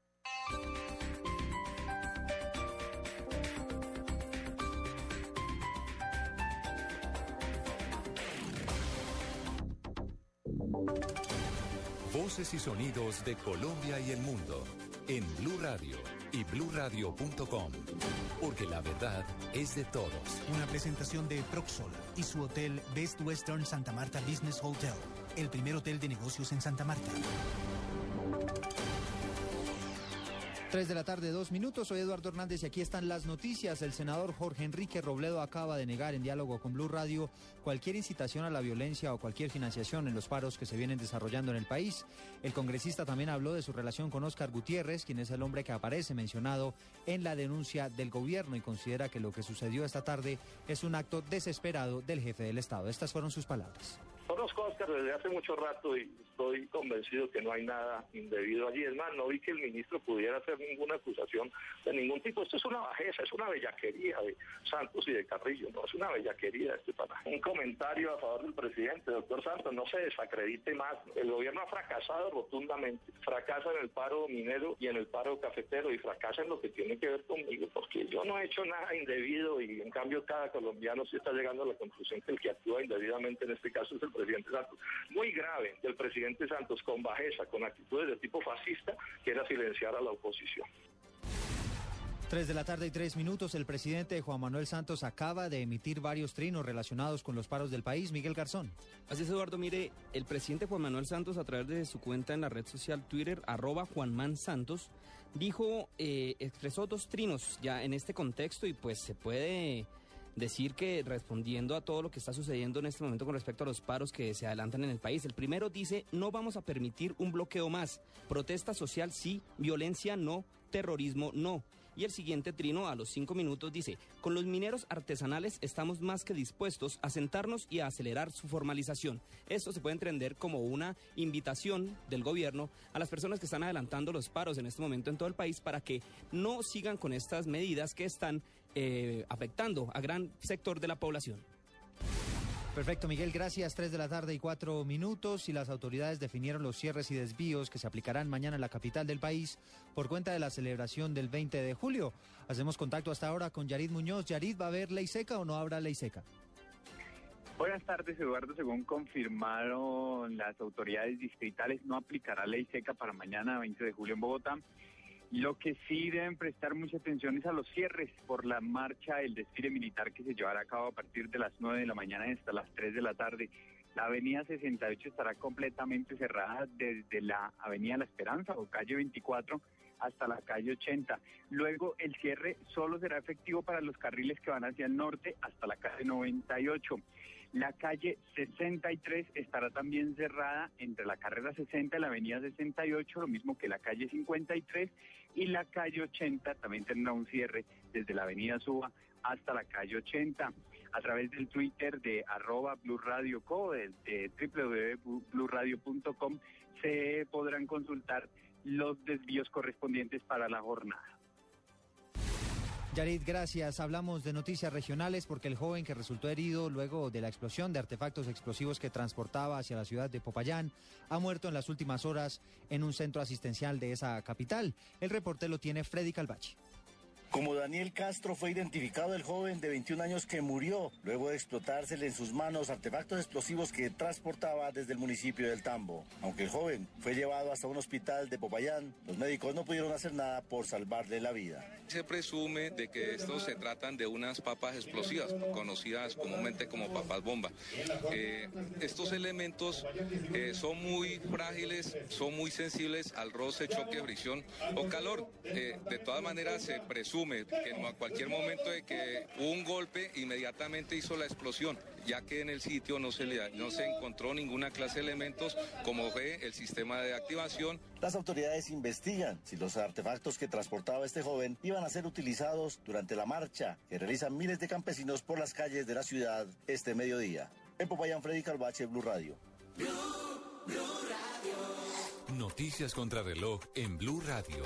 Speaker 13: Voces y sonidos de Colombia y el mundo en Blue Radio y bluradio.com, porque la verdad es de todos.
Speaker 24: Una presentación de Proxol y su hotel Best Western Santa Marta Business Hotel, el primer hotel de negocios en Santa Marta.
Speaker 25: 3 de la tarde, dos minutos. Soy Eduardo Hernández y aquí están las noticias. El senador Jorge Enrique Robledo acaba de negar en diálogo con Blue Radio cualquier incitación a la violencia o cualquier financiación en los paros que se vienen desarrollando en el país. El congresista también habló de su relación con Óscar Gutiérrez, quien es el hombre que aparece mencionado en la denuncia del gobierno y considera que lo que sucedió esta tarde es un acto desesperado del jefe del Estado. Estas fueron sus palabras.
Speaker 26: Conozco a Oscar desde hace mucho rato y estoy convencido que no hay nada indebido allí. Es más, no vi que el ministro pudiera hacer ninguna acusación de ningún tipo. Esto es una bajeza, es una bellaquería de Santos y de Carrillo, no es una bellaquería este para un comentario a favor del presidente, doctor Santos, no se desacredite más. El gobierno ha fracasado rotundamente, fracasa en el paro minero y en el paro cafetero y fracasa en lo que tiene que ver conmigo, porque yo no he hecho nada indebido y en cambio cada colombiano sí está llegando a la conclusión que el que actúa indebidamente en este caso es el presidente Santos. Muy grave del presidente Santos con bajeza, con actitudes de tipo fascista, que era silenciar a la oposición.
Speaker 25: 3 de la tarde y 3 minutos. El presidente Juan Manuel Santos acaba de emitir varios trinos relacionados con los paros del país. Miguel Garzón.
Speaker 27: Así es, Eduardo. Mire, el presidente Juan Manuel Santos, a través de su cuenta en la red social Twitter, arroba Juanman Santos, dijo, eh, expresó dos trinos ya en este contexto y pues se puede decir que respondiendo a todo lo que está sucediendo en este momento con respecto a los paros que se adelantan en el país, el primero dice, no vamos a permitir un bloqueo más, protesta social sí, violencia no, terrorismo no. Y el siguiente trino a los cinco minutos dice, con los mineros artesanales estamos más que dispuestos a sentarnos y a acelerar su formalización. Esto se puede entender como una invitación del gobierno a las personas que están adelantando los paros en este momento en todo el país para que no sigan con estas medidas que están eh, afectando a gran sector de la población.
Speaker 25: Perfecto, Miguel, gracias. Tres de la tarde y cuatro minutos y las autoridades definieron los cierres y desvíos que se aplicarán mañana en la capital del país por cuenta de la celebración del 20 de julio. Hacemos contacto hasta ahora con Yarid Muñoz. Yarid, ¿va a haber ley seca o no habrá ley seca?
Speaker 28: Buenas tardes, Eduardo. Según confirmaron las autoridades distritales, no aplicará ley seca para mañana, 20 de julio en Bogotá. Lo que sí deben prestar mucha atención es a los cierres por la marcha del desfile militar que se llevará a cabo a partir de las 9 de la mañana hasta las 3 de la tarde. La avenida 68 estará completamente cerrada desde la avenida La Esperanza o calle 24 hasta la calle 80. Luego el cierre solo será efectivo para los carriles que van hacia el norte hasta la calle 98. La calle 63 estará también cerrada entre la carrera 60 y la avenida 68, lo mismo que la calle 53 y la calle 80 también tendrá un cierre desde la avenida Suba hasta la calle 80. A través del Twitter de arroba Blue Radio se podrán consultar los desvíos correspondientes para la jornada.
Speaker 25: Yarid, gracias. Hablamos de noticias regionales porque el joven que resultó herido luego de la explosión de artefactos explosivos que transportaba hacia la ciudad de Popayán ha muerto en las últimas horas en un centro asistencial de esa capital. El reporte lo tiene Freddy Calvache.
Speaker 29: Como Daniel Castro fue identificado el joven de 21 años que murió luego de explotársele en sus manos artefactos explosivos que transportaba desde el municipio del Tambo. Aunque el joven fue llevado hasta un hospital de Popayán, los médicos no pudieron hacer nada por salvarle la vida.
Speaker 30: Se presume de que estos se tratan de unas papas explosivas, conocidas comúnmente como papas bomba. Eh, estos elementos eh, son muy frágiles, son muy sensibles al roce, choque, fricción o calor. Eh, de todas maneras, se presume asume que en cualquier momento de que hubo un golpe, inmediatamente hizo la explosión, ya que en el sitio no se, le, no se encontró ninguna clase de elementos como fue el sistema de activación.
Speaker 29: Las autoridades investigan si los artefactos que transportaba este joven iban a ser utilizados durante la marcha que realizan miles de campesinos por las calles de la ciudad este mediodía. En Popayán, Freddy Calvache, Blue Radio.
Speaker 13: Noticias contra reloj en Blue Radio.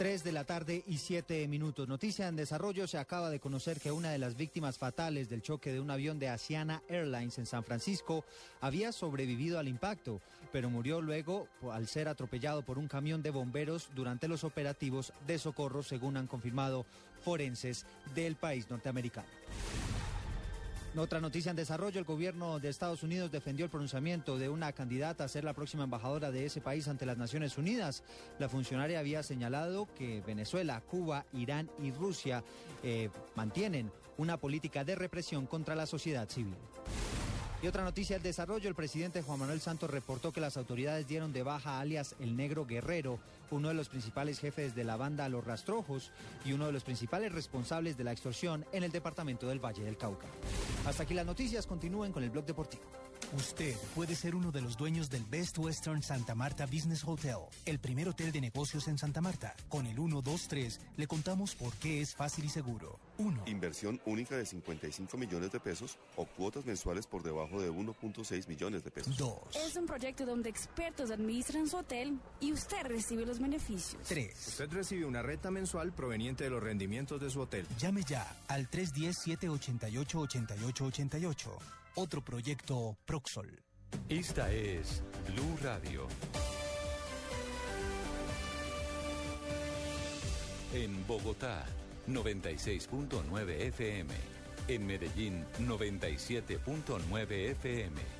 Speaker 25: 3 de la tarde y 7 minutos. Noticia en desarrollo. Se acaba de conocer que una de las víctimas fatales del choque de un avión de Asiana Airlines en San Francisco había sobrevivido al impacto, pero murió luego al ser atropellado por un camión de bomberos durante los operativos de socorro, según han confirmado forenses del país norteamericano. Otra noticia en desarrollo, el gobierno de Estados Unidos defendió el pronunciamiento de una candidata a ser la próxima embajadora de ese país ante las Naciones Unidas. La funcionaria había señalado que Venezuela, Cuba, Irán y Rusia eh, mantienen una política de represión contra la sociedad civil. Y otra noticia del desarrollo, el presidente Juan Manuel Santos reportó que las autoridades dieron de baja alias El Negro Guerrero, uno de los principales jefes de la banda Los Rastrojos y uno de los principales responsables de la extorsión en el departamento del Valle del Cauca. Hasta aquí las noticias, continúen con el blog deportivo.
Speaker 24: Usted puede ser uno de los dueños del Best Western Santa Marta Business Hotel, el primer hotel de negocios en Santa Marta. Con el 123 le contamos por qué es fácil y seguro. 1.
Speaker 31: Inversión única de 55 millones de pesos o cuotas mensuales por debajo de 1.6 millones de pesos.
Speaker 24: 2.
Speaker 7: Es un proyecto donde expertos administran su hotel y usted recibe los beneficios.
Speaker 24: 3.
Speaker 32: Usted recibe una renta mensual proveniente de los rendimientos de su hotel.
Speaker 24: Llame ya al 310-788-8888. Otro proyecto Proxol.
Speaker 13: Esta es Blue Radio. En Bogotá, 96.9 FM. En Medellín, 97.9 FM.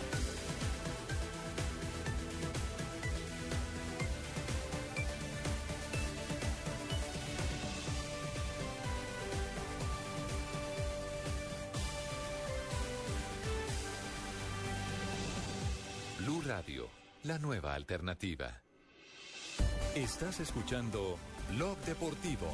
Speaker 13: La nueva alternativa. Estás escuchando Blog Deportivo.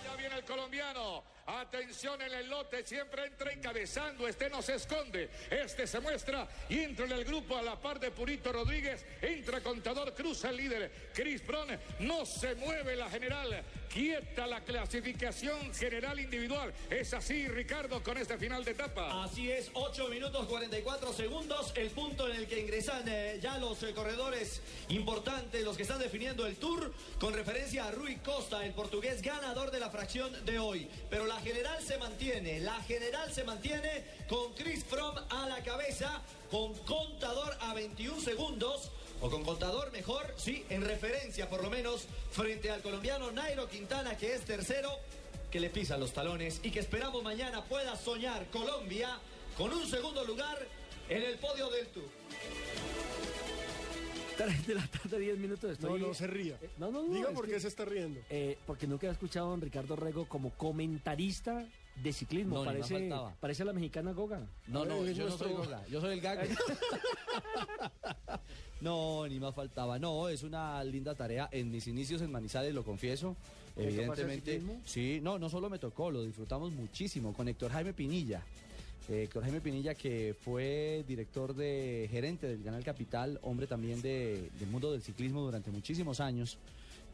Speaker 33: Allá viene el colombiano. Atención en el lote, siempre entra encabezando. Este no se esconde. Este se muestra y entra en el grupo a la par de Purito Rodríguez. Entra Contador, cruza el líder. Chris Brown no se mueve la general. Quieta la clasificación general individual. Es así, Ricardo, con este final de etapa.
Speaker 34: Así es, 8 minutos 44 segundos, el punto en el que ingresan eh, ya los eh, corredores importantes, los que están definiendo el tour, con referencia a Rui Costa, el portugués ganador de la fracción de hoy. Pero la general se mantiene, la general se mantiene con Chris Fromm a la cabeza, con contador a 21 segundos. O con contador mejor, sí, en referencia por lo menos frente al colombiano Nairo Quintana, que es tercero, que le pisa los talones y que esperamos mañana pueda soñar Colombia con un segundo lugar en el podio del Tour.
Speaker 6: 3 de la tarde, 10 minutos. Estoy,
Speaker 35: No, no se ría.
Speaker 6: Eh, no, no, no.
Speaker 35: Diga por
Speaker 6: que-
Speaker 35: qué se está riendo.
Speaker 6: Eh, porque nunca he escuchado a don Ricardo Rego como comentarista de ciclismo.
Speaker 5: No, ni más
Speaker 6: parece,
Speaker 5: faltaba.
Speaker 6: parece la mexicana Goga.
Speaker 5: No, no, yo no soy Goga, yo soy el Gaga. No, ni más faltaba. No, es una linda tarea. En mis inicios en Manizales, lo confieso,
Speaker 6: ¿Te tocó hacer
Speaker 5: evidentemente.
Speaker 6: ciclismo?
Speaker 5: Sí, no, no solo me tocó, lo disfrutamos muchísimo con Héctor Jaime Pinilla. Eh, Héctor Jaime Pinilla, que fue director de gerente del Canal Capital, hombre también de- del mundo del ciclismo durante muchísimos años.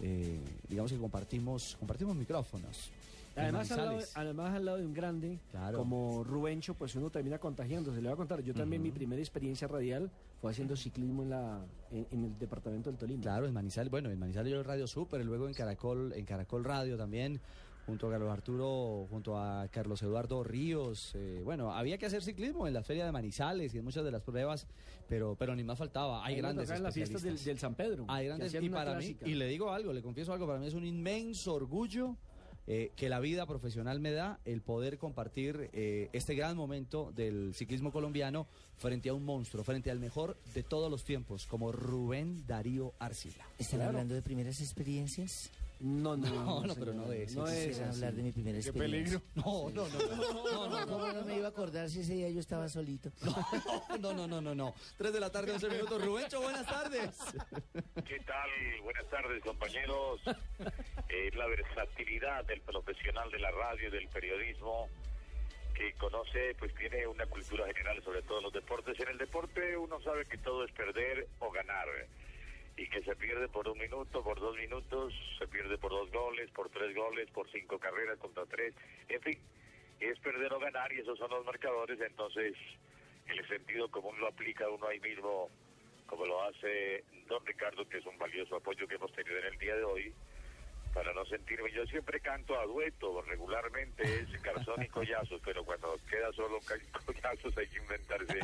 Speaker 5: Eh, digamos que compartimos, compartimos micrófonos. en
Speaker 6: Además al, lado, además al lado de un grande
Speaker 5: Claro.
Speaker 6: como Rubencho, pues uno termina contagiándose. Le voy a contar, yo también mi primera experiencia radial fue haciendo ciclismo en, la, en, en el departamento del Tolima.
Speaker 5: Claro, en Manizales, bueno, en Manizales yo el Radio Super, luego en Caracol, en Caracol Radio también, junto a Carlos Arturo, junto a Carlos Eduardo Ríos. eh, bueno, había que hacer ciclismo en la feria de Manizales y en muchas de las pruebas, pero, pero ni más faltaba. Hay
Speaker 6: me
Speaker 5: grandes
Speaker 6: en las fiestas del, San Pedro.
Speaker 5: Hay grandes y para
Speaker 6: clásica.
Speaker 5: mí, y le digo algo, le confieso algo, para mí es un inmenso orgullo eh, que la vida profesional me da el poder compartir eh, este gran momento del ciclismo colombiano frente a un monstruo, frente al mejor de todos los tiempos, como Rubén Darío Arcila.
Speaker 35: ¿Están hablando de primeras experiencias?
Speaker 6: No, no,
Speaker 5: No, pero no de eso.
Speaker 6: No es
Speaker 35: hablar de mi primera
Speaker 5: Qué
Speaker 35: experiencia.
Speaker 5: peligro. No, no, no. No, no, no.
Speaker 35: ¿Cómo no me iba a acordar si ese día yo estaba solito?
Speaker 5: No, no, no, no, no. Tres de la tarde, 11 minutos. Rubencho, buenas tardes.
Speaker 36: ¿Qué tal? Buenas tardes, compañeros. Eh, la versatilidad del profesional de la radio y del periodismo que conoce, pues tiene una cultura general sobre todos los deportes. En el deporte uno sabe que todo es perder o ganar. Y que se pierde por un minuto, por dos minutos, se pierde por dos goles, por tres goles, por cinco carreras contra tres. En fin, es perder o ganar y esos son los marcadores. Entonces, el sentido común lo aplica uno ahí mismo como lo hace don Ricardo, que es un valioso apoyo que hemos tenido en el día de hoy, para no sentirme, yo siempre canto a dueto, regularmente es Garzón y Collazos, pero cuando queda solo Collazos hay que inventarse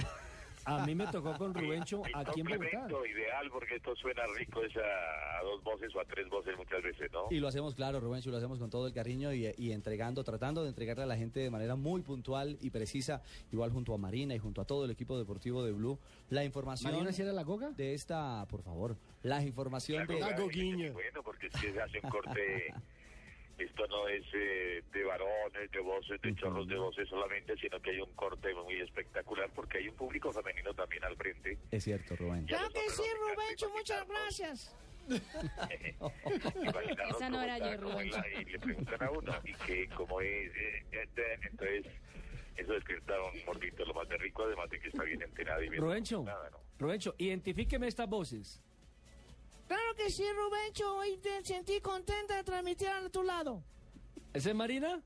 Speaker 6: A mí me tocó con Rubencho
Speaker 36: el
Speaker 6: aquí en Bogotá.
Speaker 36: ideal, porque esto suena rico, es a, a dos voces o a tres voces muchas veces, ¿no?
Speaker 5: Y lo hacemos, claro, Rubencho, lo hacemos con todo el cariño y, y entregando, tratando de entregarle a la gente de manera muy puntual y precisa, igual junto a Marina y junto a todo el equipo deportivo de Blue, la información.
Speaker 6: ¿Marina sí era la goga?
Speaker 5: De esta, por favor, la información de.
Speaker 36: La. Bueno, porque si se hace un corte, esto no es eh, de varones, de voces, de chorros de voces solamente, sino que hay un corte muy espectacular porque hay un público femenino también al frente.
Speaker 5: Es cierto, Rubén.
Speaker 36: Claro
Speaker 35: que sí, Rubencho, muchas gracias.
Speaker 7: Esa no era yo,
Speaker 36: la- y le preguntan a uno, y que como es, eh, eh, entonces, eso es que está un mordito lo más de rico, además de que está bien enterado y bien
Speaker 6: Rubencho,
Speaker 36: nada, ¿no?
Speaker 6: Rubencho, identifíqueme estas voces.
Speaker 35: Claro que sí, Rubencho. Hoy te sentí contenta de transmitir a tu lado.
Speaker 6: ¿Ese es Marina?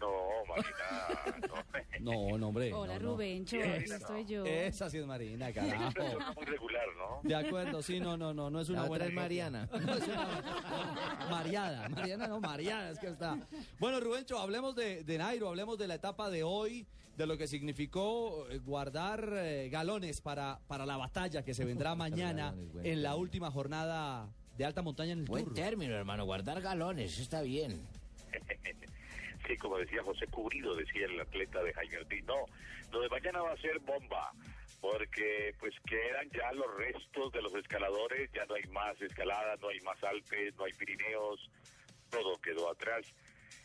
Speaker 36: No, Marina,
Speaker 5: No, no, hombre.
Speaker 7: Hola,
Speaker 5: no.
Speaker 7: Rubencho, aquí estoy yo.
Speaker 5: Esa sí es Marina, carajo.
Speaker 36: Muy regular, ¿no?
Speaker 5: De acuerdo, sí, no, no, no, no es una
Speaker 35: La otra
Speaker 5: buena.
Speaker 35: es
Speaker 5: copia.
Speaker 35: Mariana.
Speaker 5: No es una- Mariana, Mariana no, Mariana, es que está. Bueno, Rubencho, hablemos de, de Nairo, hablemos de la etapa de hoy, de lo que significó eh, guardar eh, galones para, para la batalla que se vendrá mañana en la última jornada de alta montaña en el
Speaker 35: Buen
Speaker 5: Tour.
Speaker 35: término, hermano. Guardar galones, eso está bien.
Speaker 36: Sí, como decía José Cubrido, decía el atleta de Jaime Ortiz, no, lo de mañana va a ser bomba, porque pues quedan ya los restos de los escaladores, ya no hay más escalada, no hay más Alpes, no hay Pirineos, todo quedó atrás.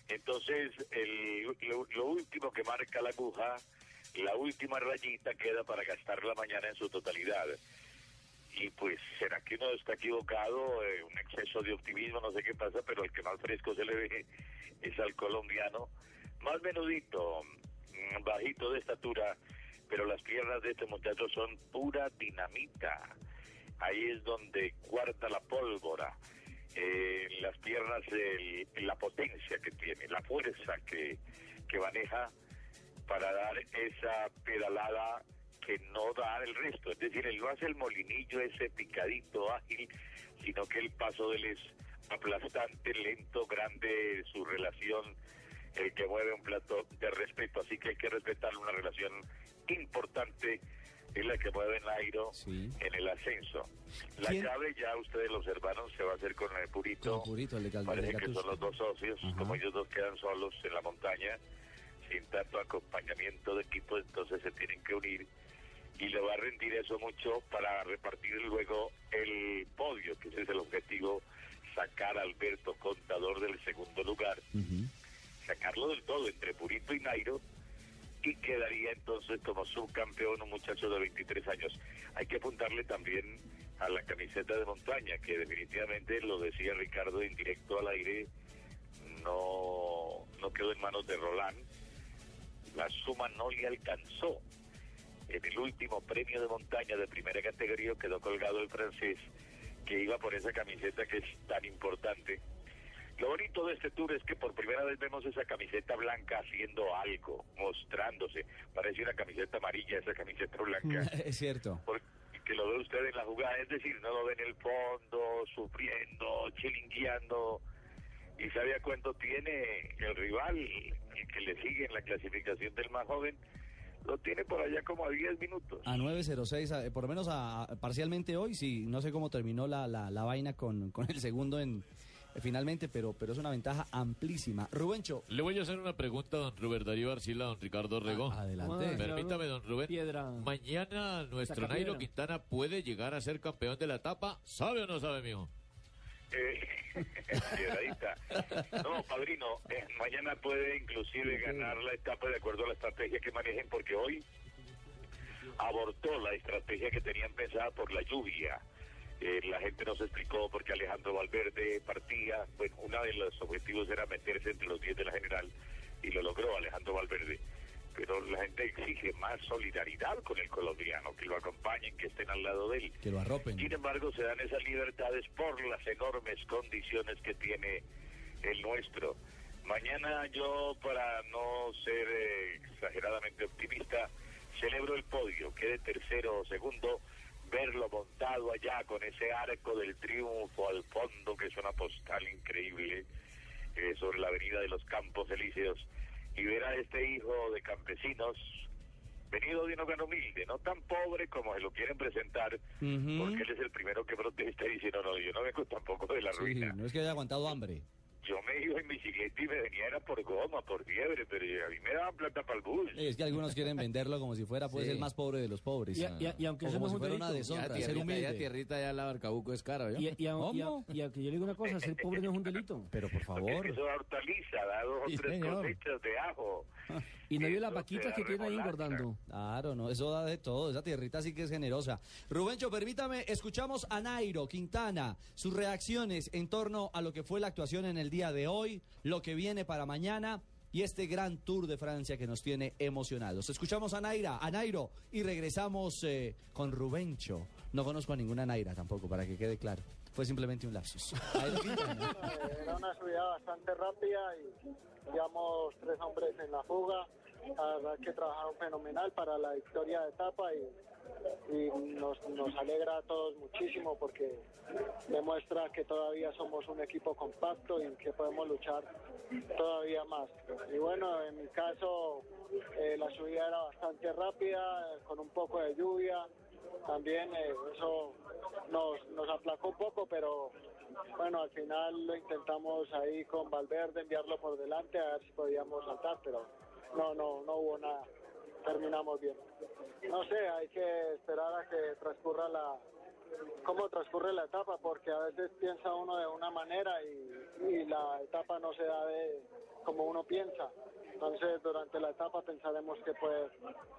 Speaker 36: Entonces, el, lo, último que marca la aguja, la última rayita queda para gastar la mañana en su totalidad. Y pues, ¿será que uno está equivocado? Eh, un exceso de optimismo, no sé qué pasa, pero el que más fresco se le ve es al colombiano. Más menudito, mm, bajito de estatura, pero las piernas de este muchacho son pura dinamita. Ahí es donde guarda la pólvora. Eh, las piernas, el- la potencia que tiene, la fuerza que, que maneja para dar esa pedalada que no da el resto. Es decir, él no hace el molinillo ese picadito ágil, sino que el paso de él es aplastante, lento, grande, su relación, el que mueve un plato de respeto. Así que hay que respetar una relación importante, es la que mueve Nairo en el ascenso. La
Speaker 5: ¿Quién?
Speaker 36: llave, ya ustedes lo observaron, se va a hacer con el Purito.
Speaker 5: Con Purito, el de
Speaker 36: Parece que son los dos socios, como ellos dos quedan solos en la montaña, sin tanto acompañamiento de equipo, entonces se tienen que unir y le va a rendir eso mucho para repartir luego el podio, que ese es el objetivo, sacar a Alberto Contador del segundo lugar, sacarlo del todo entre Purito y Nairo y quedaría entonces como subcampeón un muchacho de 23 años. Hay que apuntarle también a la camiseta de montaña, que definitivamente lo decía Ricardo en directo al aire, no, no quedó en manos de Roland. La suma no le alcanzó. En el último premio de montaña de primera categoría quedó colgado el francés, que iba por esa camiseta que es tan importante. Lo bonito de este tour es que por primera vez vemos esa camiseta blanca haciendo algo, mostrándose. Parece una camiseta amarilla esa camiseta blanca.
Speaker 5: Es cierto.
Speaker 36: Porque que lo ve usted en la jugada, es decir, no lo ve en el fondo, sufriendo, chilingueando. Y sabe a cuánto tiene el rival, el que le sigue en la clasificación del más joven, lo tiene por allá como a 10 minutos.
Speaker 5: A 9.06, a- por lo menos a- a- parcialmente hoy, sí, no sé cómo terminó la, la, la vaina con, con el segundo en, finalmente, pero, pero es una ventaja amplísima. Rubencho.
Speaker 37: Le voy a hacer una pregunta a don Rubén Darío Arcila, a don Ricardo Rego.
Speaker 5: Ah, adelante.
Speaker 37: Permítame, don Rubén. Mañana nuestro
Speaker 6: Saca
Speaker 37: Nairo
Speaker 6: piedra.
Speaker 37: Quintana puede llegar a ser campeón de la etapa. ¿Sabe o no sabe, mijo?
Speaker 36: Eh, piedradita. No, padrino, eh, mañana puede inclusive ganar la etapa de acuerdo a la estrategia que manejen, porque hoy abortó la estrategia que tenían pensada por la lluvia. Eh, la gente nos explicó por qué Alejandro Valverde partía. Bueno, uno de los objetivos era meterse entre los 10 de la general y lo logró Alejandro Valverde. Pero la gente exige más solidaridad con el colombiano, que lo acompañen, que estén al lado de él.
Speaker 5: Que lo arropen.
Speaker 36: Sin embargo, se dan esas libertades por las enormes condiciones que tiene el nuestro. Mañana yo, para no ser eh, exageradamente optimista, celebro el podio, quede tercero o segundo, verlo montado allá con ese arco del triunfo al fondo, que es una postal increíble, eh, sobre la avenida de los Campos Elíseos, y ver a este hijo de campesinos, venido de un hogar humilde, no tan pobre como se lo quieren presentar, porque él es el primero que protesta y dice, no, no, yo no vengo tampoco de la
Speaker 5: Sí,
Speaker 36: ruina.
Speaker 5: no es que haya aguantado hambre.
Speaker 36: Yo me iba en bicicleta y me venía era por goma, por fiebre, pero a mí me daban plata para el bus.
Speaker 5: Es que algunos quieren venderlo como si fuera pues
Speaker 36: Sí.
Speaker 5: el más pobre de los pobres.
Speaker 6: Y- y- y aunque
Speaker 5: O como si fuera una deshonra,
Speaker 6: Ya
Speaker 5: ser
Speaker 6: tierrita,
Speaker 5: humilde.
Speaker 6: ya
Speaker 38: tierrita ya la Barcabuco es cara.
Speaker 6: Y, y, aunque yo le digo una cosa, ser pobre no es un delito.
Speaker 5: Pero por
Speaker 36: Porque eso da hortaliza, da dos o tres
Speaker 5: señor.
Speaker 36: cosechas de ajo.
Speaker 6: Y no vio las vaquitas que tiene ahí engordando.
Speaker 5: Claro, no, eso da de todo. Esa tierrita sí que es generosa. Rubencho, permítame, escuchamos a Nairo Quintana, sus reacciones en torno a lo que fue la actuación en el día de hoy, lo que viene para mañana y este gran Tour de Francia que nos tiene emocionados. Escuchamos a Naira, a Nairo y regresamos eh, con Rubencho. No conozco a ninguna Naira tampoco, para que quede claro. Fue simplemente un lapsus.
Speaker 39: Era una subida bastante rápida y llevamos tres hombres en la fuga. La verdad que trabajaron fenomenal para la victoria de etapa y, y nos, nos alegra a todos muchísimo porque demuestra que todavía somos un equipo compacto y que podemos luchar todavía más. Y bueno, en mi caso eh, la subida era bastante rápida, con un poco de lluvia. También eh, eso nos, nos aplacó un poco, pero bueno, al final lo intentamos ahí con Valverde, enviarlo por delante a ver si podíamos saltar, pero no, no, no hubo nada. Terminamos bien. No sé, hay que esperar a que transcurra la cómo transcurre la etapa, porque a veces piensa uno de una manera y, y la etapa no se da de como uno piensa. Entonces, durante la etapa pensaremos qué, puede,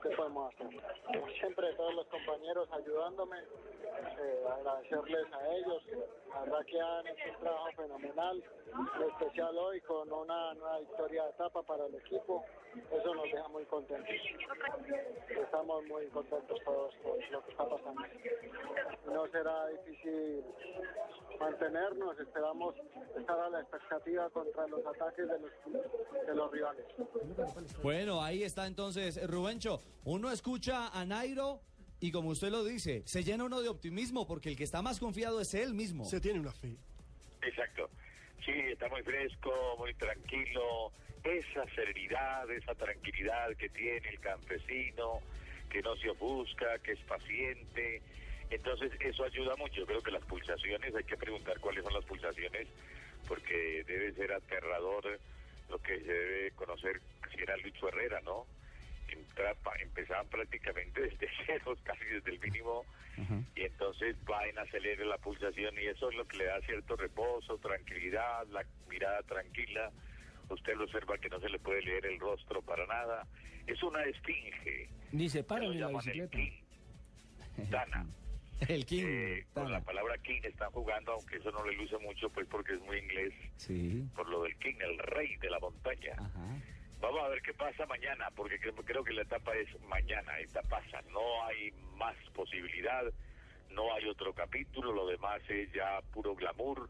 Speaker 39: qué podemos hacer. Como siempre, todos los compañeros ayudándome, eh, agradecerles a ellos. La verdad que han hecho un trabajo fenomenal, en especial hoy con una nueva victoria de etapa para el equipo. Eso nos deja muy contentos. Estamos muy contentos todos con lo que está pasando. No será difícil mantenernos, esperamos estar a la expectativa contra los ataques de los, de los rivales.
Speaker 5: Bueno, ahí está entonces Rubencho. Uno escucha a Nairo y como usted lo dice, se llena uno de optimismo porque el que está más confiado es él mismo. Se
Speaker 40: tiene una fe.
Speaker 36: Exacto. Sí, está muy fresco, muy tranquilo. Esa serenidad, esa tranquilidad que tiene el campesino, que no se ofusca, que es paciente. Entonces, eso ayuda mucho. Creo que las pulsaciones, hay que preguntar cuáles son las pulsaciones, porque debe ser aterrador lo que se debe conocer si era Lucho Herrera, ¿no? Entra- pa- empezaban prácticamente desde cero, casi desde el mínimo, y entonces va en acelere la pulsación y eso es lo que le da cierto reposo, tranquilidad, la mirada tranquila. Usted lo observa que no se le puede leer el rostro para nada. Es una esfinge.
Speaker 6: Dice,
Speaker 36: Ya
Speaker 6: párale
Speaker 36: lo
Speaker 6: la bicicleta.
Speaker 36: Tana.
Speaker 5: El King.
Speaker 36: Eh, con la palabra King están jugando, aunque eso no le luce mucho, pues porque es muy inglés,
Speaker 5: Sí.
Speaker 36: por lo del King, el rey de la montaña. Vamos a ver qué pasa mañana, porque creo, creo que la etapa es mañana, esta pasa, no hay más posibilidad, no hay otro capítulo, lo demás es ya puro glamour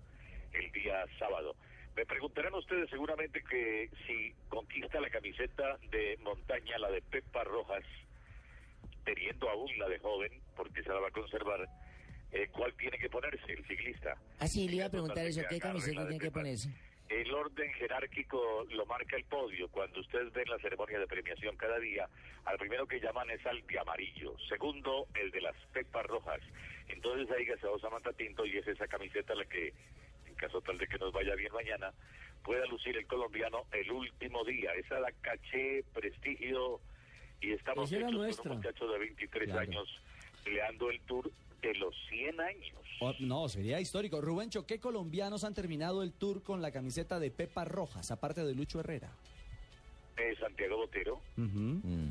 Speaker 36: el día sábado. Me preguntarán ustedes seguramente que si conquista la camiseta de montaña, la de Pepa Rojas, teniendo aún la de joven, porque se la va a conservar, eh, ¿cuál tiene que ponerse el ciclista?
Speaker 35: Así le iba a preguntar eso, ¿qué camiseta tiene que ponerse?
Speaker 36: El orden jerárquico lo marca el podio. Cuando ustedes ven la ceremonia de premiación cada día, al primero que llaman es al de amarillo. Segundo, el de las pepas rojas. Entonces ahí gaseosa Samantha Tinto y es esa camiseta la que en caso tal de que nos vaya bien mañana, pueda lucir el colombiano el último día. Esa da caché, prestigio y estamos hechos
Speaker 6: nuestra.
Speaker 36: con un muchacho de 23
Speaker 5: Claro.
Speaker 36: años peleando el Tour de los 100 años.
Speaker 5: Oh, no, sería histórico. Rubencho, ¿qué colombianos han terminado el tour con la camiseta de Pepa Rojas, aparte de Lucho Herrera?
Speaker 36: Eh, Santiago Botero
Speaker 5: Mm.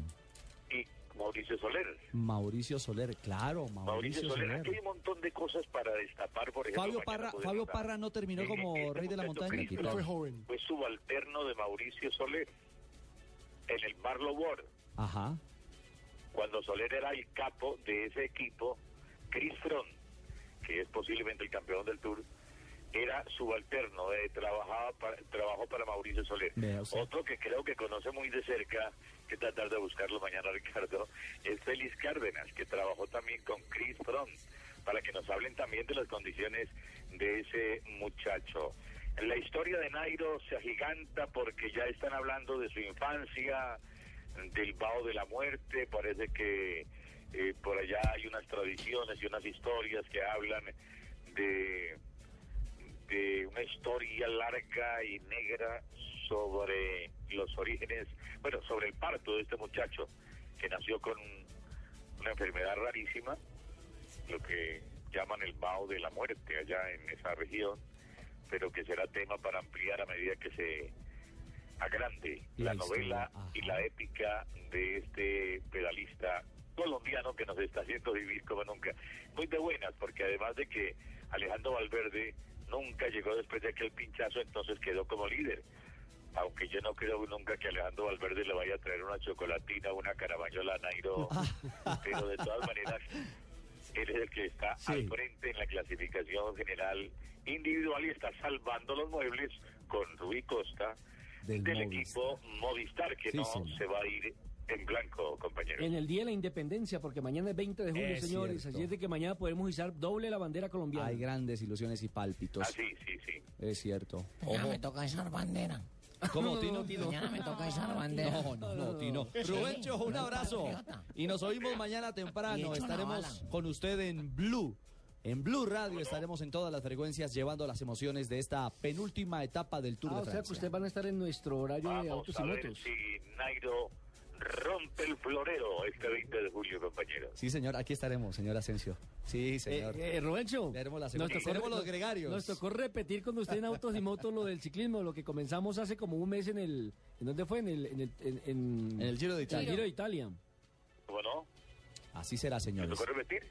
Speaker 36: y Mauricio Soler.
Speaker 5: Mauricio Soler, claro,
Speaker 36: Mauricio
Speaker 5: Mauricio
Speaker 36: Soler,
Speaker 5: Soler.
Speaker 36: aquí hay un montón de cosas para destapar, por ejemplo.
Speaker 5: Fabio Parra, Fabio. Parra no terminó
Speaker 36: Eh,
Speaker 5: como
Speaker 36: este
Speaker 5: rey de la montaña.
Speaker 36: Cristo Fue subalterno de Mauricio Soler en el Marlow World.
Speaker 5: Ajá.
Speaker 36: Cuando Soler era el capo de ese equipo, Chris Fromm, que es posiblemente el campeón del Tour, era subalterno, eh, trabajaba para, trabajó para Mauricio Soler. Otro que creo que conoce muy de cerca, que tratar de buscarlo mañana, Ricardo, es Félix Cárdenas, que trabajó también con Chris Fromm, para que nos hablen también de las condiciones de ese muchacho. La historia de Nairo se agiganta porque ya están hablando de su infancia, del vaho de la muerte, parece que eh, por allá hay unas tradiciones y unas historias que hablan de, de una historia larga y negra sobre los orígenes, bueno, sobre el parto de este muchacho que nació con una enfermedad rarísima, lo que llaman el vaho de la muerte allá en esa región, pero que será tema para ampliar a medida que se agrande
Speaker 5: La
Speaker 36: la, novela y la épica de este pedalista colombiano que nos está haciendo vivir como nunca. Muy de buenas, porque además de que Alejandro Valverde nunca llegó después de aquel pinchazo, entonces quedó como líder. Aunque yo no creo nunca que Alejandro Valverde le vaya a traer una chocolatina una carabañola a Nairo, pero de todas maneras, él es el que está al frente en la clasificación general individual y está salvando los muebles con Rui Costa
Speaker 5: Del
Speaker 36: del,
Speaker 5: Movistar.
Speaker 36: equipo Movistar, que
Speaker 5: Sí,
Speaker 36: no
Speaker 5: señor.
Speaker 36: se va a ir en blanco, compañero.
Speaker 6: En el Día de la Independencia, porque mañana es 20 de julio,
Speaker 5: Es
Speaker 6: señores.
Speaker 5: cierto.
Speaker 6: Así es de que mañana podemos izar doble la bandera colombiana.
Speaker 5: Hay grandes ilusiones y pálpitos.
Speaker 36: Ah, sí, sí, sí.
Speaker 5: Es cierto.
Speaker 35: Mañana
Speaker 5: Ojo.
Speaker 35: me toca esa bandera.
Speaker 5: ¿Cómo, Tino?
Speaker 35: Mañana me toca esa bandera.
Speaker 5: No, no, no, Tino. Rubencho, un abrazo. Y nos oímos mañana temprano. Estaremos con usted en Blue. En Blue Radio estaremos en todas las frecuencias llevando las emociones de esta penúltima etapa del Tour
Speaker 6: Ah,
Speaker 5: de
Speaker 6: o sea
Speaker 5: Francia.
Speaker 6: que ustedes van a estar en nuestro horario de autos
Speaker 36: a
Speaker 6: y
Speaker 36: ver
Speaker 6: motos.
Speaker 36: si Nairo rompe el florero este 20 de julio, compañero.
Speaker 5: Sí, señor, aquí estaremos, señor Asensio. Sí, señor.
Speaker 6: Eh, eh, Rubencho,
Speaker 5: Seremos, la
Speaker 6: nos
Speaker 5: segunda-
Speaker 6: tocó-
Speaker 5: seremos los
Speaker 6: nos-
Speaker 5: gregarios.
Speaker 6: Nos tocó repetir con usted en Autos y Motos lo del ciclismo, lo que comenzamos hace como un mes en el... ¿En dónde fue? En el, en el, en, en-
Speaker 5: En el Giro de Italia.
Speaker 6: En el Giro de Italia.
Speaker 36: Bueno,
Speaker 5: Así será,
Speaker 36: ¿me
Speaker 5: señores.
Speaker 36: tocó repetir?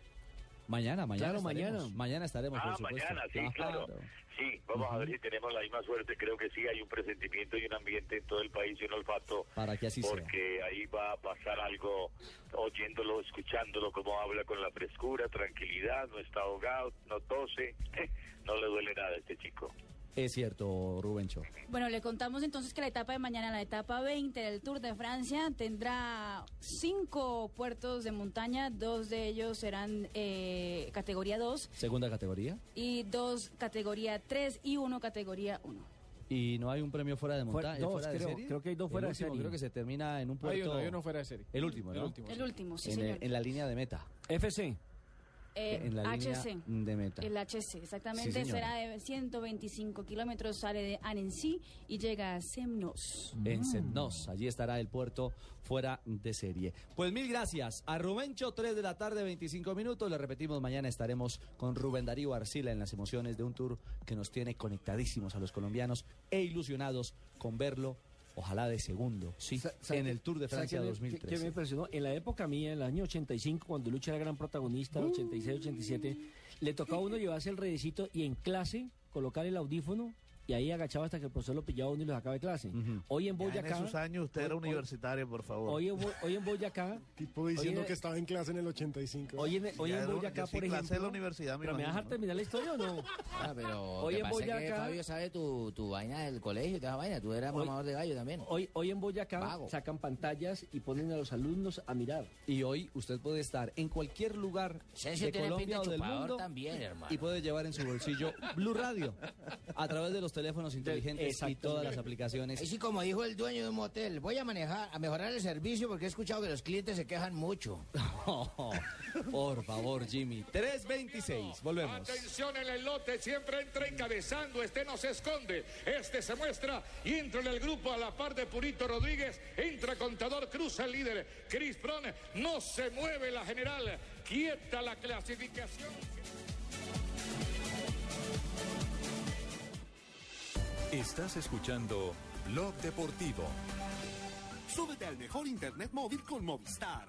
Speaker 5: Mañana, mañana.
Speaker 6: Claro,
Speaker 5: estaremos.
Speaker 6: mañana.
Speaker 5: Mañana estaremos,
Speaker 36: Ah,
Speaker 5: por supuesto.
Speaker 36: mañana, sí, claro. Sí, vamos a ver si tenemos la misma suerte. Creo que sí, hay un presentimiento y un ambiente en todo el país y un olfato.
Speaker 5: Para que así sea.
Speaker 36: Porque ahí va a pasar algo, oyéndolo, escuchándolo, cómo habla con la frescura, tranquilidad, no está ahogado, no tose, no le duele nada a este chico.
Speaker 5: Es cierto, Rubencho.
Speaker 7: Bueno, le contamos entonces que la etapa de mañana, la etapa 20 del Tour de Francia, tendrá cinco puertos de montaña, dos de ellos serán eh, categoría 2
Speaker 5: Segunda categoría.
Speaker 7: y dos categoría 3 y uno categoría 1.
Speaker 5: Y no hay un premio fuera de
Speaker 6: Fuera-
Speaker 5: montaña.
Speaker 6: dos,
Speaker 5: fuera de
Speaker 6: creo.
Speaker 5: serie?
Speaker 6: Creo que hay dos
Speaker 5: El
Speaker 6: fuera de
Speaker 5: último
Speaker 6: serie.
Speaker 5: Creo que se termina en un puerto.
Speaker 40: Hay uno, hay uno fuera de serie.
Speaker 5: El último, ¿no?
Speaker 40: El último,
Speaker 7: El último, sí,
Speaker 5: en,
Speaker 7: señor.
Speaker 5: en la línea de meta.
Speaker 6: FC.
Speaker 7: Eh,
Speaker 5: en la
Speaker 7: HC.
Speaker 5: línea de meta.
Speaker 7: El HC, exactamente,
Speaker 5: Sí,
Speaker 7: será de 125 kilómetros, sale de Annecy y llega a Semnos.
Speaker 5: En Semnos, allí estará el puerto fuera de serie. Pues mil gracias a Rubencho, 3 de la tarde, 25 minutos. Le repetimos, mañana estaremos con Rubén Darío Arcila en las emociones de un tour que nos tiene conectadísimos a los colombianos e ilusionados con verlo, ojalá de segundo, sí,
Speaker 6: ¿Sabe
Speaker 5: en el Tour de Francia
Speaker 6: qué me-
Speaker 5: 2013.
Speaker 6: qué- qué me impresionó? En la época mía, en el año 85, cuando Lucha era gran protagonista, 86, 87, le tocaba a uno llevarse el redecito y en clase colocar el audífono y ahí agachaba hasta que el profesor lo pillaba uno y lo sacaba de clase. Hoy en
Speaker 41: Ya
Speaker 6: Boyacá...
Speaker 41: en esos años usted era
Speaker 6: hoy-
Speaker 41: universitario, por favor.
Speaker 6: Hoy, en Bo- hoy en Boyacá...
Speaker 40: Tipo diciendo
Speaker 6: hoy en-
Speaker 40: que estaba en clase en el 85.
Speaker 6: Hoy en, hoy Boyacá, por
Speaker 41: clase
Speaker 6: ejemplo...
Speaker 41: de la universidad, me
Speaker 6: ¿Pero me vas a
Speaker 41: imagino,
Speaker 6: terminar la historia o no?
Speaker 8: Ah, pero
Speaker 6: Hoy en
Speaker 8: es que
Speaker 6: Boyacá-
Speaker 8: Fabio sabe tu, tu vaina del colegio, toda vaina. Tú eras
Speaker 6: Hoy-
Speaker 8: mamador de gallo también.
Speaker 6: Hoy, hoy en Boyacá
Speaker 8: Vago.
Speaker 6: sacan pantallas y ponen a los alumnos a mirar.
Speaker 5: Y hoy usted puede estar en cualquier lugar de Colombia o
Speaker 8: de
Speaker 5: del mundo
Speaker 8: también, hermano.
Speaker 5: y puede llevar en su bolsillo Blue Radio a través de los los teléfonos inteligentes y todas las aplicaciones.
Speaker 8: Así como dijo el dueño de un motel, voy a manejar, a mejorar el servicio porque he escuchado que los clientes se quejan mucho.
Speaker 5: por favor, Jimmy. 326. Volvemos.
Speaker 1: Atención en el lote, siempre entra encabezando, este no se esconde, este se muestra y entra en el grupo a la par de Purito Rodríguez, entra Contador, cruza el líder, Chris Brown, no se mueve la general, quieta la clasificación.
Speaker 13: Estás escuchando Blog Deportivo.
Speaker 42: Súbete al mejor internet móvil con Movistar.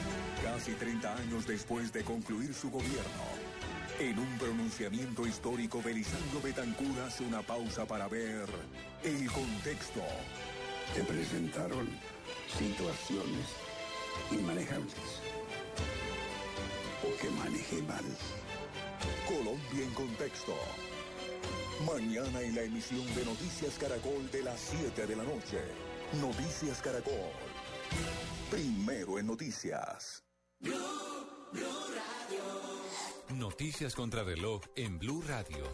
Speaker 43: Casi 30 años después de concluir su gobierno, en un pronunciamiento histórico, Belisario Betancur hace una pausa para ver el contexto.
Speaker 44: Se presentaron situaciones inmanejables o que manejé mal.
Speaker 43: Colombia en contexto. Mañana en la emisión de Noticias Caracol de las 7 de la noche. Noticias Caracol. Primero en noticias.
Speaker 13: Noticias contra reloj en Blue Radio.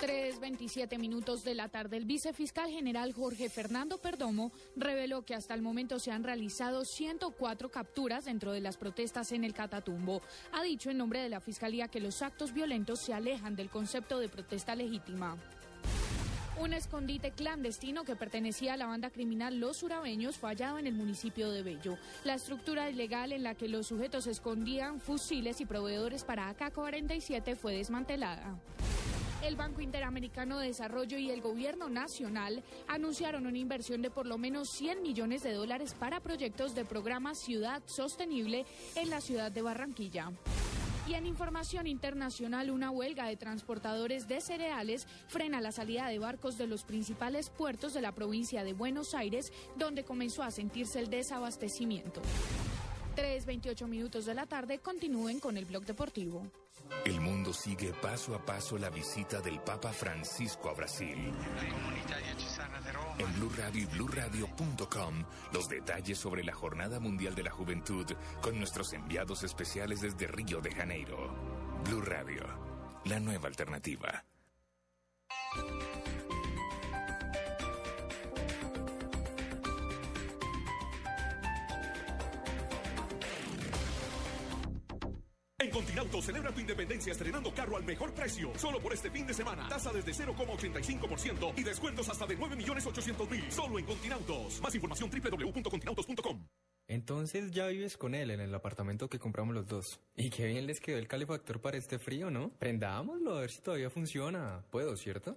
Speaker 45: 3.27 minutos de la tarde, el vicefiscal general Jorge Fernando Perdomo reveló que hasta el momento se han realizado 104 capturas dentro de las protestas en el Catatumbo. Ha dicho en nombre de la Fiscalía que los actos violentos se alejan del concepto de protesta legítima. Un escondite clandestino que pertenecía a la banda criminal Los Urabeños fue hallado en el municipio de Bello. La estructura ilegal en la que los sujetos escondían fusiles y proveedores para AK-47 fue desmantelada. El Banco Interamericano de Desarrollo y el Gobierno Nacional anunciaron una inversión de por lo menos 100 millones de dólares para proyectos de programa Ciudad Sostenible en la ciudad de Barranquilla. Y en información internacional, una huelga de transportadores de cereales frena la salida de barcos de los principales puertos de la provincia de Buenos Aires, donde comenzó a sentirse el desabastecimiento. 3.28 minutos de la tarde, continúen con el blog deportivo.
Speaker 13: El mundo sigue paso a paso la visita del Papa Francisco a Brasil. En Blue Radio y BlueRadio.com, los detalles sobre la Jornada Mundial de la Juventud con nuestros enviados especiales desde Río de Janeiro. Blue Radio, la nueva alternativa.
Speaker 23: Continauto celebra tu independencia estrenando carro al mejor precio. Solo por este fin de semana. Tasa desde 0,85% y descuentos hasta de 9 millones 800 mil. Solo en Continautos. Más información www.continautos.com.
Speaker 20: Entonces ya vives con él en el apartamento que compramos los dos. Y qué bien les quedó el calefactor para este frío, ¿no? Prendámoslo a ver si todavía funciona. Puedo, ¿cierto?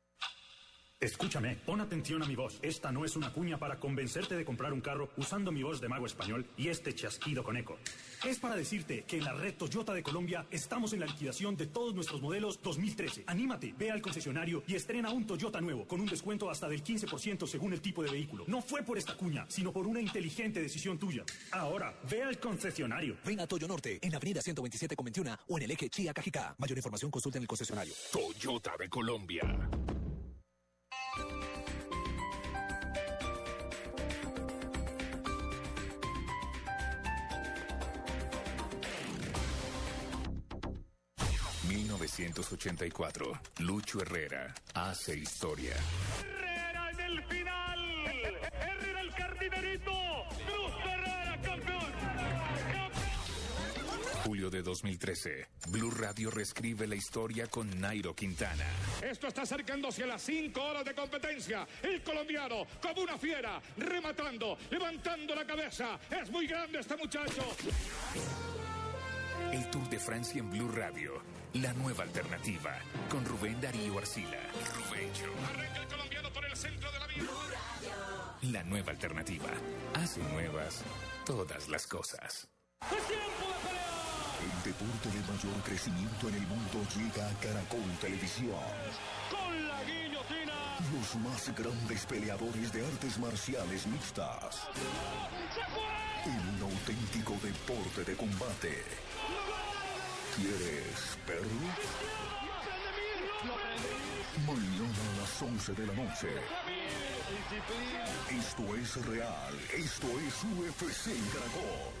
Speaker 20: Escúchame, pon atención a mi voz. Esta no es una cuña para convencerte de comprar un carro usando mi voz de mago español y este chasquido con eco. Es para decirte que en la red Toyota de Colombia estamos en la liquidación de todos nuestros modelos 2013. Anímate, ve al concesionario y estrena un Toyota nuevo con un descuento hasta del 15% según el tipo de vehículo. No fue por esta cuña, sino por una inteligente decisión tuya. Ahora, ve al concesionario.
Speaker 46: Ven a Toyo Norte, en la avenida 127 con 21 o en el eje Chía Cajicá. Mayor información consulta en el concesionario.
Speaker 13: Toyota de Colombia. ...1984... ...Lucho Herrera... ...hace historia...
Speaker 1: Herrera en el final. Herrera el cardinerito. Cruz Herrera campeón.
Speaker 13: Julio de 2013... ...Blue Radio reescribe la historia con Nairo Quintana...
Speaker 1: Esto está acercándose a las 5 horas de competencia. El colombiano, como una fiera, rematando, levantando la cabeza. Es muy grande este muchacho.
Speaker 47: El Tour de Francia en Blue Radio. La nueva alternativa. Con Rubén Darío Arcila. Rubencho.
Speaker 33: Arranca el colombiano por el centro de la vía.
Speaker 47: La nueva alternativa. Hace nuevas todas las cosas.
Speaker 43: El deporte de mayor crecimiento en el mundo llega a Caracol Televisión.
Speaker 33: Con la guillotina.
Speaker 43: Los más grandes peleadores de artes marciales mixtas. En un auténtico deporte de combate. ¿Quieres verlo? Mañana a las 11 de la noche. Esto es real. Esto es UFC en Caracol.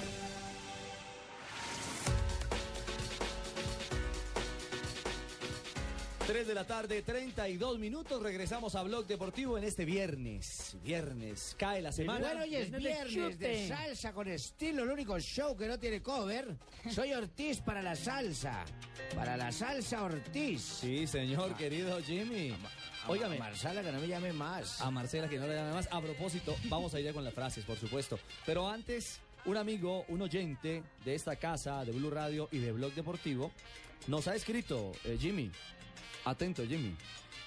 Speaker 5: Tres de la tarde, 32 minutos. Regresamos a Blog Deportivo en este viernes. Viernes, cae la semana.
Speaker 8: Bueno, hoy es
Speaker 5: Viernes de
Speaker 8: viernes de
Speaker 5: chute.
Speaker 8: salsa con estilo, el único show que no tiene cover. Soy Ortiz para la salsa. Para la salsa Ortiz.
Speaker 5: Sí, señor, querido Jimmy. Óigame.
Speaker 8: A Marcela, que no me llame más.
Speaker 5: A Marcela, que no le llame más. A propósito, vamos a ir ya con las frases, por supuesto. Pero antes, un amigo, un oyente de esta casa, de Blue Radio y de Blog Deportivo, nos ha escrito, eh, Jimmy. Atento, Jimmy.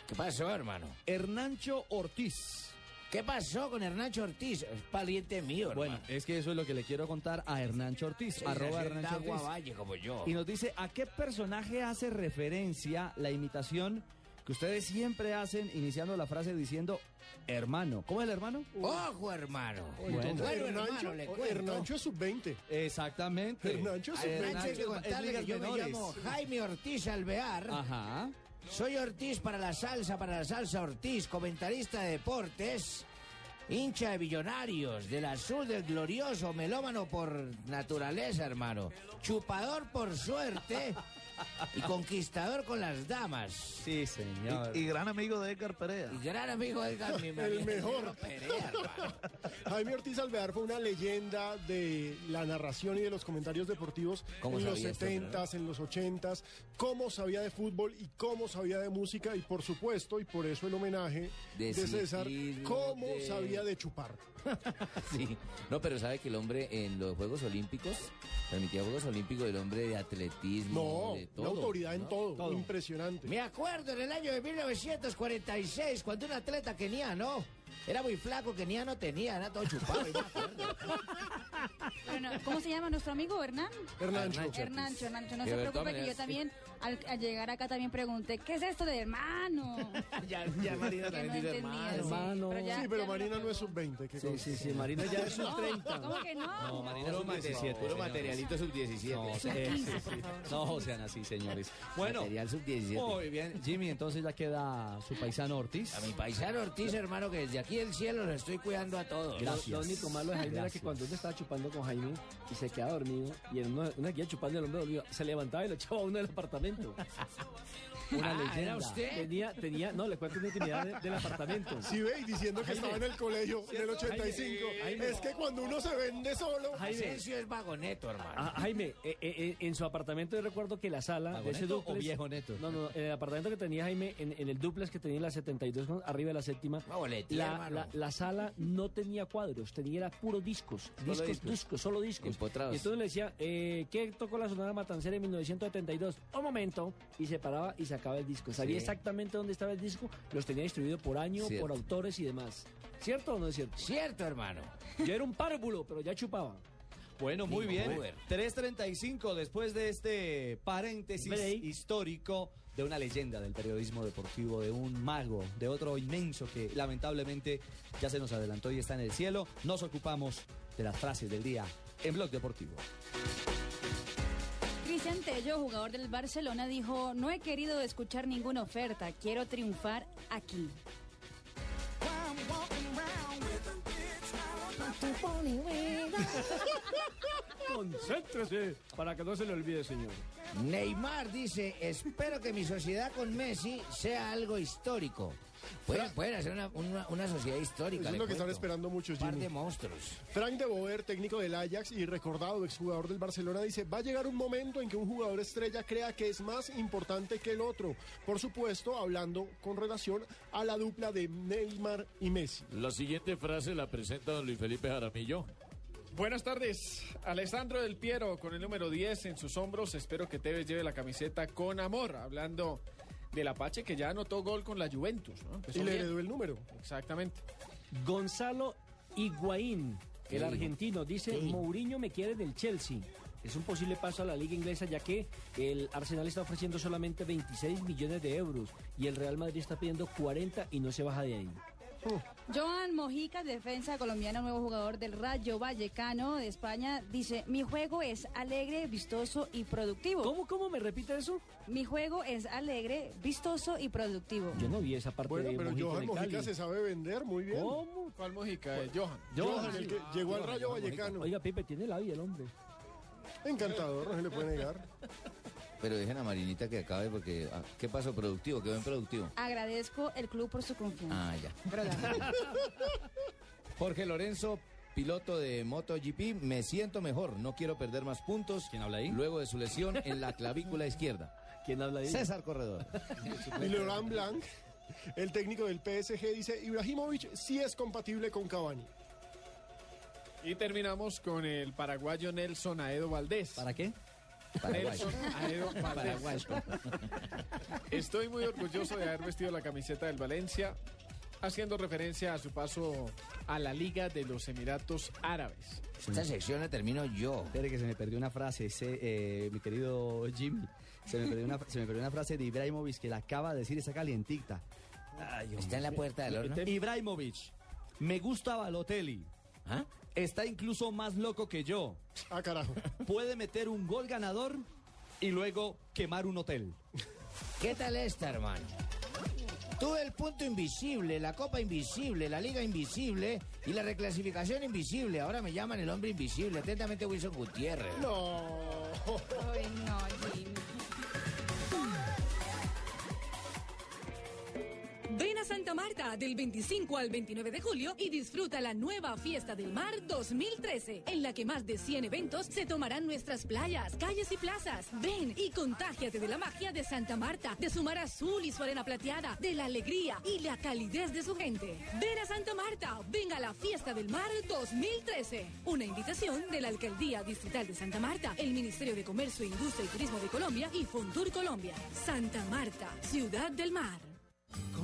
Speaker 8: ¿Qué pasó, hermano?
Speaker 5: Hernancho Ortiz.
Speaker 8: ¿Qué pasó con Hernancho Ortiz? Es pariente mío, hermano.
Speaker 5: Bueno, es que eso es lo que le quiero contar a Hernancho Ortiz,
Speaker 8: Sí,
Speaker 5: arroba Hernancho Ortiz.
Speaker 8: Valle, como yo.
Speaker 5: Y nos dice, ¿a qué personaje hace referencia la imitación que ustedes siempre hacen iniciando la frase diciendo hermano? ¿Cómo es el hermano?
Speaker 8: Ojo, hermano.
Speaker 5: Bueno.
Speaker 8: Bueno,
Speaker 40: Hernancho,
Speaker 8: hermano, le cuento.
Speaker 40: Hernancho es sub-20.
Speaker 5: Exactamente.
Speaker 40: Hernancho es
Speaker 8: A
Speaker 40: sub-20.
Speaker 8: Hernancho contarle
Speaker 5: ligas
Speaker 8: que yo me
Speaker 5: menores.
Speaker 8: llamo Jaime Ortiz Alvear.
Speaker 5: Ajá.
Speaker 8: Soy Ortiz para la salsa, para la salsa Ortiz, comentarista de deportes, hincha de millonarios, del azul del glorioso, melómano por naturaleza, hermano, chupador por suerte y conquistador con las damas.
Speaker 5: Sí, señor.
Speaker 48: Y, y gran amigo de Edgar Perea.
Speaker 8: Y gran amigo de Edgar, mi
Speaker 40: El mejor.
Speaker 8: Perea, hermano.
Speaker 40: Jaime Ortiz Alvear fue una leyenda de la narración y de los comentarios deportivos
Speaker 8: ¿Cómo
Speaker 40: en los
Speaker 8: sabía esto,
Speaker 40: 70s, en los 80s, cómo sabía de fútbol y cómo sabía de música y por supuesto, y por eso el homenaje de,
Speaker 38: De
Speaker 40: César, cómo
Speaker 38: de-
Speaker 40: sabía de chupar.
Speaker 38: Sí, no, pero sabe que el hombre en los Juegos Olímpicos, transmitía Juegos Olímpicos, el hombre de atletismo,
Speaker 40: No,
Speaker 38: de
Speaker 40: una
Speaker 38: todo.
Speaker 40: autoridad en
Speaker 38: ¿no?
Speaker 40: todo, impresionante.
Speaker 8: Me acuerdo en el año de 1946, cuando un atleta keniano era muy flaco, keniano tenía, era todo chupado. y me acuerdo.
Speaker 7: Bueno, ¿Cómo se llama nuestro amigo Hernán?
Speaker 40: Hernancho.
Speaker 7: Hernancho, Hernancho, no
Speaker 38: De
Speaker 7: se preocupe que yo también al, al llegar acá también pregunté, ¿qué es esto de hermano?
Speaker 48: Ya, ya Marina también
Speaker 7: no
Speaker 48: dice hermano.
Speaker 7: sí, pero ya-
Speaker 40: sí, pero
Speaker 7: ya
Speaker 40: Marina no es sub-20. que
Speaker 6: Sí,
Speaker 40: conste.
Speaker 6: sí, sí, Marina ya es sub 30.
Speaker 7: ¿Cómo que no?
Speaker 5: No, Marina
Speaker 38: Puro,
Speaker 5: sub
Speaker 38: mate-
Speaker 5: 17.
Speaker 38: puro materialito sub-17.
Speaker 5: No, sí, sí, sí. No sean así, señores. Bueno,
Speaker 38: Material sub-17.
Speaker 5: muy bien. Jimmy, entonces ya queda su paisano Ortiz.
Speaker 8: A mi paisano Ortiz, hermano, que desde aquí del cielo los estoy cuidando a todos.
Speaker 5: Gracias.
Speaker 6: Lo único malo de Jaime era que cuando uno estaba chupando con Jaime y se quedaba dormido, y en una, una guía chupando el hombre dormido, se levantaba y lo echaba a uno del apartamento. então.
Speaker 5: Una
Speaker 8: Ah,
Speaker 5: leyenda.
Speaker 8: ¿era usted?
Speaker 6: Tenía, tenía, no, le cuento una intimidad de- del apartamento.
Speaker 40: Sí, ve, y diciendo que estaba en el colegio en el 85.
Speaker 6: Jaime.
Speaker 40: Es que cuando uno se vende solo.
Speaker 6: Jaime.
Speaker 8: Asensio es vagoneto, hermano.
Speaker 6: Ah, Jaime, eh, eh, eh, en su apartamento yo recuerdo que la sala de ese
Speaker 5: ¿Vagoneto o
Speaker 6: duplex...
Speaker 5: viejo neto?
Speaker 6: No, no, en el apartamento que tenía Jaime, en, en el duplex que tenía en la 72, con- arriba de la séptima, la, la, la sala no tenía cuadros, tenía era puro discos, discos,
Speaker 38: discos.
Speaker 6: discos, solo discos.
Speaker 38: Empotrados.
Speaker 6: Y entonces le decía, eh, ¿qué tocó la Sonora Matancera en 1972? Un momento, y se paraba y sacaba el disco. Sabía
Speaker 38: Sí.
Speaker 6: exactamente dónde estaba el disco, los tenía distribuido por año,
Speaker 38: Cierto.
Speaker 6: por autores y demás. ¿Cierto o no es cierto?
Speaker 8: Cierto, hermano.
Speaker 6: Yo era un párvulo, pero ya chupaba.
Speaker 5: Bueno, muy bien.
Speaker 8: Uber.
Speaker 5: 3.35 después de este paréntesis histórico de una leyenda del periodismo deportivo, de un mago, de otro inmenso que lamentablemente ya se nos adelantó y está en el cielo. Nos ocupamos de las frases del día en Blog Deportivo.
Speaker 7: Cristian Tello, jugador del Barcelona, dijo, no he querido escuchar ninguna oferta, quiero triunfar aquí.
Speaker 6: Concéntrese para que no se le olvide, señor.
Speaker 8: Neymar dice, espero que mi sociedad con Messi sea algo histórico. Pueden, pueden hacer una, una- una sociedad histórica.
Speaker 40: Eso es lo que están esperando muchos,
Speaker 8: Par
Speaker 40: Jimmy.
Speaker 8: de monstruos.
Speaker 40: Frank de Boer, técnico del Ajax y recordado exjugador del Barcelona, dice, va a llegar un momento en que un jugador estrella crea que es más importante que el otro. Por supuesto, hablando con relación a la dupla de Neymar y Messi.
Speaker 49: La siguiente frase la presenta don Luis Felipe Jaramillo.
Speaker 50: Buenas tardes, Alessandro del Piero con el número 10 en sus hombros. Espero que Tevez lleve la camiseta con amor. Hablando del Apache que ya anotó gol con la Juventus. ¿no? Empezó
Speaker 40: Y le heredó el número.
Speaker 50: Exactamente.
Speaker 6: Gonzalo Higuaín,
Speaker 50: ¿Qué
Speaker 6: el argentino, dice. Mourinho me quiere del Chelsea. Es un posible paso a la liga inglesa ya que el Arsenal está ofreciendo solamente 26 millones de euros y el Real Madrid está pidiendo 40 y no se baja de ahí.
Speaker 7: Joan Mojica, defensa colombiano, nuevo jugador del Rayo Vallecano de España, dice, mi juego es alegre, vistoso y productivo.
Speaker 6: ¿Cómo, cómo me repite eso?
Speaker 7: Mi juego es alegre, vistoso y productivo.
Speaker 6: Yo no vi esa parte
Speaker 40: Bueno,
Speaker 6: de
Speaker 40: pero
Speaker 6: Mojica
Speaker 40: Johan
Speaker 6: de
Speaker 40: Mojica se sabe vender muy bien.
Speaker 6: ¿Cómo?
Speaker 50: ¿Cuál Mojica? Eh, Johan.
Speaker 40: Johan, el que llegó al Rayo Vallecano.
Speaker 6: Oiga, Pipe, tiene la vida el hombre.
Speaker 40: Encantador, no se le puede negar.
Speaker 38: Pero dejen a Marinita que acabe porque... ah, ¿Qué pasó? ¿Productivo? ¿Quedó en productivo?
Speaker 7: Agradezco el club por su confianza.
Speaker 38: Ah, ya. Jorge Lorenzo, piloto de MotoGP, me siento mejor, no quiero perder más puntos. ¿Quién habla ahí? Luego de su lesión en la clavícula izquierda.
Speaker 6: ¿Quién habla ahí?
Speaker 38: César Corredor.
Speaker 40: Y Laurent Blanc, el técnico del PSG, dice, Ibrahimovic sí es compatible con Cavani.
Speaker 50: Y terminamos con el paraguayo Nelson Aedo Valdés.
Speaker 5: ¿Para qué?
Speaker 38: Paraguayo.
Speaker 50: Estoy muy orgulloso de haber vestido la camiseta del Valencia, haciendo referencia a su paso a la Liga de los Emiratos Árabes.
Speaker 8: Esta sección la termino yo.
Speaker 5: Espere que se me perdió una frase, ese, eh, mi querido Jimmy. Se me, perdió una, se me perdió una frase de Ibrahimovic que la acaba de decir, esa calientita.
Speaker 8: Está en la puerta del horno.
Speaker 5: Ibrahimovic, me gusta Balotelli. Está incluso más loco que yo.
Speaker 40: Ah, carajo.
Speaker 5: Puede meter un gol ganador y luego quemar un hotel.
Speaker 8: ¿Qué tal esta, hermano? Tuve el punto invisible, la copa invisible, la liga invisible y la reclasificación invisible. Ahora me llaman el hombre invisible. Atentamente, Wilson Gutiérrez.
Speaker 40: No.
Speaker 7: Ay, no, Jimmy.
Speaker 51: Ven a Santa Marta del 25 al 29 de julio y disfruta la nueva Fiesta del Mar 2013, en la que más de 100 eventos se tomarán nuestras playas, calles y plazas. Ven y contágiate de la magia de Santa Marta, de su mar azul y su arena plateada, de la alegría y la calidez de su gente. Ven a Santa Marta, venga a la Fiesta del Mar 2013. Una invitación de la Alcaldía Distrital de Santa Marta, el Ministerio de Comercio, Industria y Turismo de Colombia y Fontur Colombia. Santa Marta, Ciudad del Mar.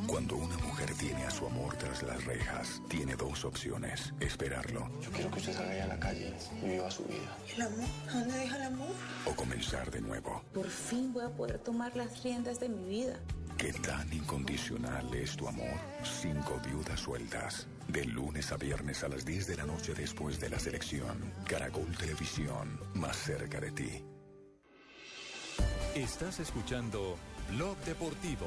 Speaker 43: Cuando una mujer tiene a su amor tras las rejas, tiene dos opciones. Esperarlo
Speaker 52: Yo quiero que usted salga a la calle y viva su vida.
Speaker 53: ¿El amor? ¿A dónde deja el amor?
Speaker 43: o comenzar de nuevo.
Speaker 53: Por fin voy a poder tomar las riendas de mi vida.
Speaker 43: ¿Qué tan incondicional es tu amor? Cinco viudas sueltas. De lunes a viernes a las 10 de la noche después de la selección. Caracol Televisión, más cerca de ti.
Speaker 13: Estás escuchando Blog Deportivo.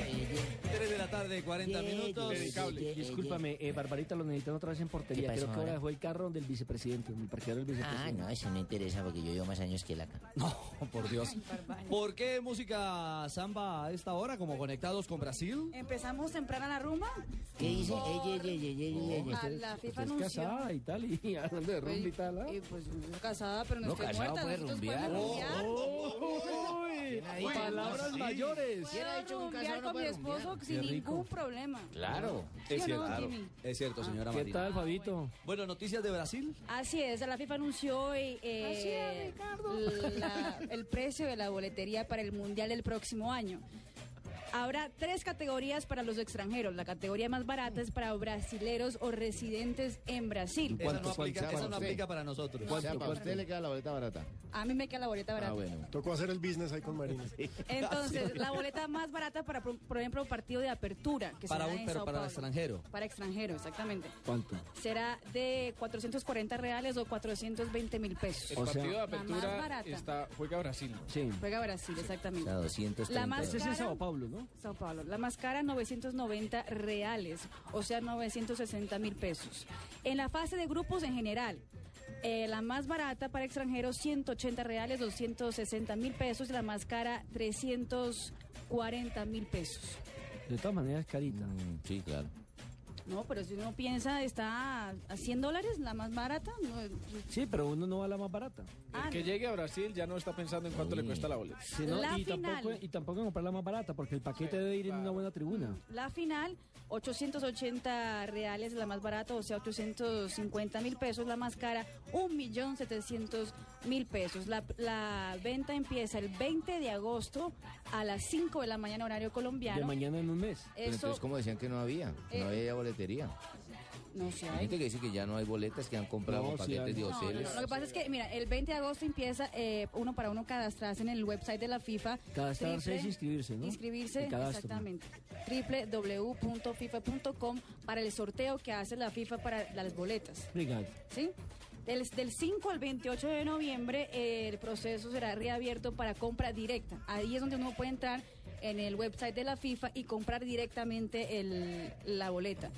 Speaker 5: Tarde, 40 minutos.
Speaker 6: Discúlpame, eh, Barbarita lo necesitan otra vez en portería.
Speaker 8: ¿Qué pasó
Speaker 6: Creo que ahora
Speaker 8: ahora?
Speaker 6: dejó el carro del vicepresidente, en el parqueadero del
Speaker 8: Ah,
Speaker 6: vicepresidente.
Speaker 8: no, eso no interesa porque yo llevo más años que él acá.
Speaker 5: No, por Dios. ¿Por qué música samba a esta hora? ¿Como conectados con Brasil?
Speaker 7: ¿Empezamos temprano la rumba?
Speaker 8: ¿Qué dice? Ey, ey, ey, ey, ey, ey, ey.
Speaker 7: Ah, la FIFA
Speaker 6: Usted es
Speaker 7: anunció.
Speaker 6: casada y tal, y hablando de rumba y tal. ¿ah?
Speaker 7: Y pues yo casada, pero no,
Speaker 8: No,
Speaker 7: estoy
Speaker 8: casado
Speaker 7: muerta.
Speaker 8: puede rumbear. Oh,
Speaker 6: palabras mayores.
Speaker 8: ¿Quién ha que un
Speaker 7: rumbear
Speaker 8: casado no
Speaker 7: con mi esposo sin ningún problema.
Speaker 8: Claro.
Speaker 7: ¿Sí
Speaker 5: Es
Speaker 7: no,
Speaker 5: cierto,
Speaker 7: Jimmy?
Speaker 5: es cierto, señora
Speaker 6: ¿Qué
Speaker 5: Marina.
Speaker 6: tal, Fabito?
Speaker 5: Bueno, noticias de Brasil.
Speaker 7: Así es, la FIFA anunció hoy eh, la- el precio de la boletería para el Mundial del próximo año. Habrá tres categorías para los extranjeros. La categoría más barata es para brasileros o residentes en Brasil.
Speaker 5: Eso no aplica, eso no aplica para nosotros.
Speaker 54: O sea, para usted le queda la boleta barata.
Speaker 7: A mí me queda la boleta barata.
Speaker 54: Ah, bueno.
Speaker 3: Tocó hacer el business ahí con Marina.
Speaker 7: Entonces, la boleta más barata para, por ejemplo, partido de apertura. Que
Speaker 5: Para
Speaker 7: será
Speaker 5: un- pero
Speaker 7: Sao
Speaker 5: para extranjero.
Speaker 7: Para extranjero, exactamente.
Speaker 6: ¿Cuánto?
Speaker 7: Será de 440 reales o 420 mil pesos.
Speaker 50: El partido de
Speaker 7: La más
Speaker 50: apertura
Speaker 7: barata.
Speaker 50: está, juega Brasil.
Speaker 6: Sí.
Speaker 7: Juega Brasil, exactamente.
Speaker 54: O sea, 230.
Speaker 7: La más
Speaker 6: Ese es en
Speaker 7: cara-
Speaker 6: Sao Paulo, ¿no?
Speaker 7: Sao Paulo. La más cara, 990 reales, o sea, 960 mil pesos. En la fase de grupos en general, eh, la más barata para extranjeros, 180 reales, 260 mil pesos. Y la más cara, 340 mil pesos.
Speaker 6: De todas maneras, carita.
Speaker 54: Mm, sí, claro.
Speaker 7: No, pero si uno piensa, está a 100 dólares, la más barata. No,
Speaker 6: Sí, pero uno no va a la más barata.
Speaker 7: Ah,
Speaker 50: El que llegue a Brasil ya no está pensando en cuánto le cuesta la boleta.
Speaker 6: Sí, ¿no?
Speaker 7: La
Speaker 6: y, tampoco, y tampoco en comprar la más barata, porque el paquete debe ir en una buena tribuna.
Speaker 7: La final, 880 reales, la más barata, o sea, 850 mil pesos. La más cara, 1.700.000 pesos. La, la venta empieza el 20 de agosto a las 5 de la mañana, horario colombiano.
Speaker 6: De mañana en un mes.
Speaker 54: Pero
Speaker 7: Eso,
Speaker 54: entonces, ¿cómo decían que no había? No
Speaker 7: Eh,
Speaker 54: había boletería.
Speaker 7: no sé.
Speaker 54: Hay gente que dice que ya no hay boletas, que han comprado
Speaker 6: No,
Speaker 54: paquetes de
Speaker 7: No, no,
Speaker 54: hoteles.
Speaker 7: no, Lo que pasa es que, mira, el 20 de agosto empieza eh, uno para uno cadastrarse en el website de la FIFA.
Speaker 6: Cadastrarse
Speaker 7: Triple-
Speaker 6: es inscribirse, ¿no?
Speaker 7: Inscribirse, exactamente. www.fifa.com para el sorteo que hace la FIFA para las boletas.
Speaker 6: Obrigado.
Speaker 7: ¿Sí? Del, del 5 al 28 de noviembre eh, el proceso será reabierto para compra directa. Ahí es donde uno puede entrar en el website de la FIFA y comprar directamente el- la boleta.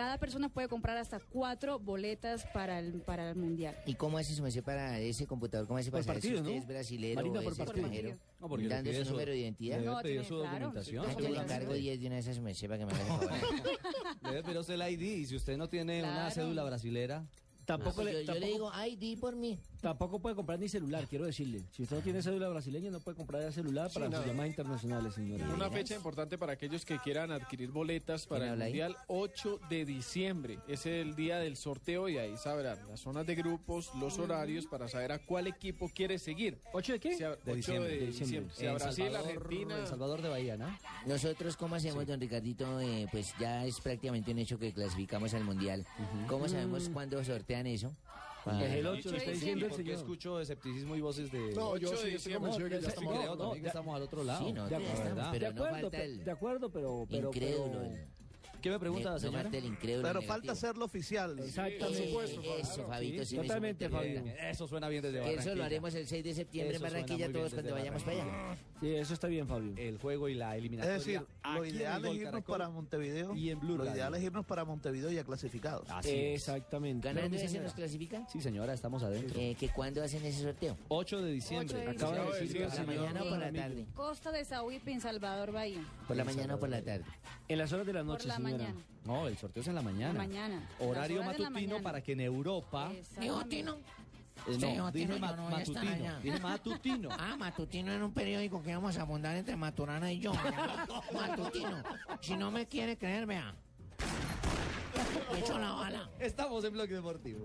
Speaker 7: Cada persona puede comprar hasta cuatro boletas para el, para el Mundial.
Speaker 8: ¿Y cómo hace su merced para ese computador? ¿Cómo hace para saber si
Speaker 6: partido,
Speaker 8: usted
Speaker 6: ¿no?
Speaker 8: es brasilero
Speaker 6: Marina,
Speaker 8: o
Speaker 6: por
Speaker 8: es
Speaker 6: partido.
Speaker 8: extranjero?
Speaker 5: No, porque le
Speaker 8: Dando su número de identidad.
Speaker 7: No, tiene-
Speaker 5: su
Speaker 7: claro.
Speaker 5: documentación.
Speaker 8: Ah,
Speaker 5: su
Speaker 8: yo le encargo 10 de una de esas merced para que me haga el favor.
Speaker 5: Debe pedir usted el ID y si usted no tiene una
Speaker 7: Claro.
Speaker 5: cédula brasilera,
Speaker 6: Tampoco,
Speaker 8: Yo,
Speaker 6: le,
Speaker 8: yo le
Speaker 6: tampoco,
Speaker 8: digo, ID por mí.
Speaker 6: tampoco puede comprar ni celular, quiero decirle. Si usted no tiene cédula brasileña, no puede comprar el celular para sus llamadas internacionales, señor.
Speaker 50: Una fecha importante para aquellos que quieran adquirir boletas para el? Mundial, 8 de diciembre. Es el día del sorteo y ahí sabrán las zonas de grupos, los horarios para saber a cuál equipo quiere seguir.
Speaker 6: ¿Ocho de qué?
Speaker 50: Si a-
Speaker 5: De
Speaker 50: 8
Speaker 5: diciembre.
Speaker 50: de diciembre. Si a
Speaker 5: en
Speaker 50: Brasil,
Speaker 5: Salvador,
Speaker 50: Argentina.
Speaker 5: en Salvador de Bahía, ¿no?
Speaker 8: Nosotros, ¿cómo hacemos, don Ricardito? Eh, pues ya es prácticamente un hecho que clasificamos al Mundial. ¿Cómo sabemos cuándo sortean eso? Ah,
Speaker 6: Es el 8,
Speaker 7: Ocho
Speaker 6: le
Speaker 7: de
Speaker 6: está diciendo el señor.
Speaker 5: escucho escepticismo y voces de...
Speaker 3: No, yo
Speaker 50: 8 de
Speaker 3: sí estoy convencido de que ya estamos...
Speaker 5: creo
Speaker 6: no,
Speaker 5: también que
Speaker 6: ya-
Speaker 5: estamos al otro lado.
Speaker 8: Sí, no,
Speaker 6: De
Speaker 8: ya
Speaker 6: acuerdo,
Speaker 8: estamos,
Speaker 6: de
Speaker 8: pero no falta el
Speaker 6: de acuerdo, pero... pero,
Speaker 8: incrédulo.
Speaker 5: ¿Qué me pregunta
Speaker 8: no,
Speaker 5: la señora?
Speaker 8: No falta el incrédulo.
Speaker 10: Pero falta hacerlo oficial.
Speaker 6: Exactamente.
Speaker 8: Eso, Fabito,
Speaker 6: Sí,
Speaker 8: sí me
Speaker 6: totalmente,
Speaker 8: inteligente.
Speaker 5: Eso suena bien desde Barranquilla.
Speaker 8: eso lo haremos el 6 de septiembre
Speaker 5: Eso
Speaker 8: en Barranquilla todos cuando vayamos para allá.
Speaker 6: Sí, eso está bien, Fabio.
Speaker 5: El juego y la
Speaker 10: Es
Speaker 5: eliminatoria.
Speaker 10: decir, lo ideal es irnos
Speaker 5: Caracol
Speaker 10: para Montevideo.
Speaker 5: y en Blue
Speaker 10: Lo
Speaker 5: Radio.
Speaker 10: ideal es irnos para Montevideo ya clasificados.
Speaker 5: Así es.
Speaker 6: Exactamente.
Speaker 8: ¿Ganando
Speaker 6: mi
Speaker 8: ese nos clasifican?
Speaker 5: Sí, señora, estamos adentro.
Speaker 8: Eh, ¿Que cuándo hacen ese sorteo?
Speaker 5: 8 de diciembre.
Speaker 6: Acaba de
Speaker 50: de
Speaker 6: decir
Speaker 8: ¿Por la mañana o por la tarde?
Speaker 7: Costa de Sauípe en Salvador Bahía.
Speaker 8: ¿Por la mañana o por la tarde?
Speaker 6: En las horas de la noche.
Speaker 7: Mañana.
Speaker 5: No, el sorteo es en la mañana.
Speaker 7: La mañana.
Speaker 5: Horario matutino
Speaker 7: mañana.
Speaker 5: para que en Europa.
Speaker 8: ¿Nigotino?
Speaker 5: Eh, no,
Speaker 8: Matutino,
Speaker 5: dije ma-
Speaker 8: no
Speaker 5: matutino. Dije matutino.
Speaker 8: Ah, Matutino en un periódico que vamos a fundar entre Maturana y yo. Matutino. Si no me quiere creer, vea. Me echo la bala.
Speaker 5: Estamos en Bloque Deportivo.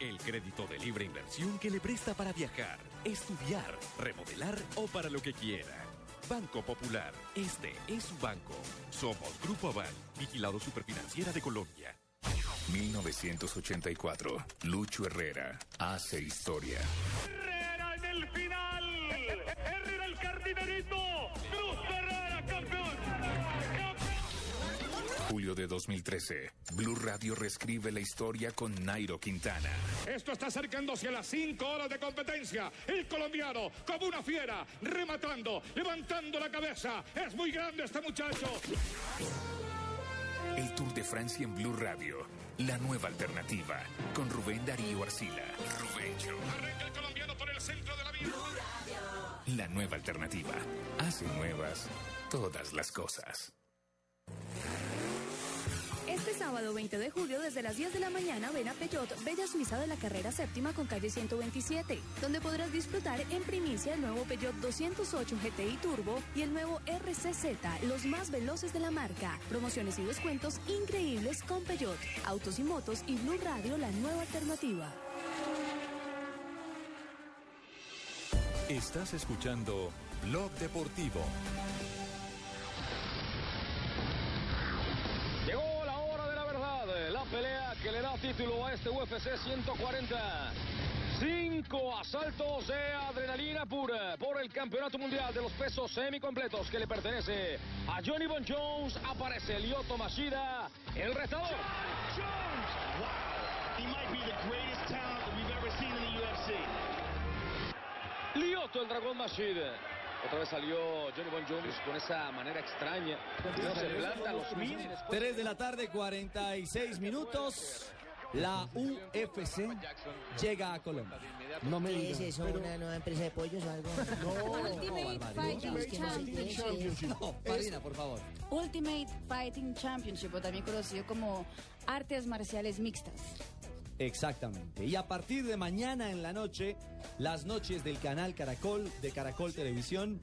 Speaker 55: El crédito de libre inversión que le presta para viajar, estudiar, remodelar o para lo que quiera. Banco Popular, este es su banco. Somos Grupo Aval, vigilado superfinanciera de Colombia.
Speaker 13: 1984. Lucho Herrera hace historia.
Speaker 1: Herrera en el final. Herrera el cardinerito.
Speaker 13: Julio de 2013. Blue Radio reescribe la historia con Nairo Quintana.
Speaker 1: Esto está acercándose a las 5 horas de competencia. El colombiano, como una fiera, rematando, levantando la cabeza. Es muy grande este muchacho.
Speaker 13: El Tour de Francia en Blue Radio. La nueva alternativa. Con Rubén Darío Arcila. Rubencho.
Speaker 1: Arranca el colombiano por el centro de la vía.
Speaker 13: La nueva alternativa. Hace nuevas todas las cosas.
Speaker 47: Este sábado 20 de julio desde las 10 de la mañana ven a Peugeot Bella Suiza de la carrera séptima con calle 127, donde podrás disfrutar en primicia el nuevo Peugeot 208 GTI Turbo y el nuevo RCZ, los más veloces de la marca. Promociones y descuentos increíbles con Peugeot. Autos y motos y Blue Radio, la nueva alternativa.
Speaker 56: Estás escuchando Blog Deportivo.
Speaker 50: Pelea que le da título a este UFC 140. Cinco asaltos de adrenalina pura por el campeonato mundial de los pesos semicompletos que le pertenece a Johnny Bon Jones. Aparece Lyoto Mashida, el retador.
Speaker 57: He might be the greatest talent that we've ever seen in the UFC.
Speaker 50: Lyoto, el dragón Mashida. Otra vez salió Johnny Bon Jones con esa manera extraña. No se planta los mide.
Speaker 5: 3 de la tarde, 46 minutos. La UFC llega a Colombia. No me
Speaker 58: ¿Qué
Speaker 5: digas.
Speaker 58: es eso? ¿Una nueva empresa de pollos o algo?
Speaker 7: Ultimate Fighting
Speaker 58: no sé qué es.
Speaker 7: Championship.
Speaker 5: No, Marina, por favor.
Speaker 7: Ultimate Fighting Championship, o también conocido como artes marciales mixtas.
Speaker 5: Exactamente. Y a partir de mañana en la noche, las noches del canal Caracol, de Caracol Televisión,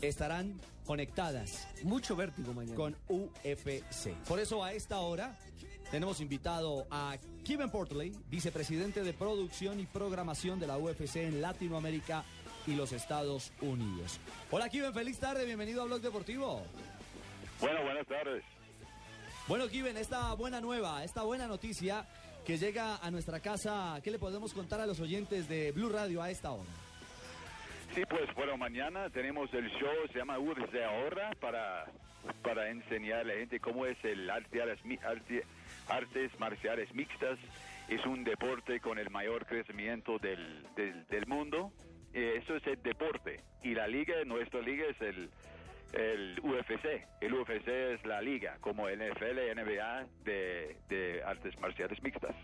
Speaker 5: estarán conectadas.
Speaker 6: Mucho vértigo mañana.
Speaker 5: Con UFC. Por eso a esta hora tenemos invitado a Kevin Portley, vicepresidente de producción y programación de la UFC en Latinoamérica y los Estados Unidos. Hola Kevin, feliz tarde, bienvenido a Blog Deportivo.
Speaker 59: Bueno, buenas tardes.
Speaker 5: Bueno, Kiven, esta buena nueva, esta buena noticia que llega a nuestra casa, ¿qué le podemos contar a los oyentes de Blue Radio a esta hora?
Speaker 59: Sí, pues bueno, mañana tenemos el show, se llama UFC Ahora, para, para enseñar a la gente cómo es el arte, arte- artes marciales mixtas. Es un deporte con el mayor crecimiento del, del, del mundo. Eh, eso es el deporte. Y la liga, nuestra liga es el, el UFC. El UFC es la liga, como el NFL, NBA de, de artes marciales mixtas.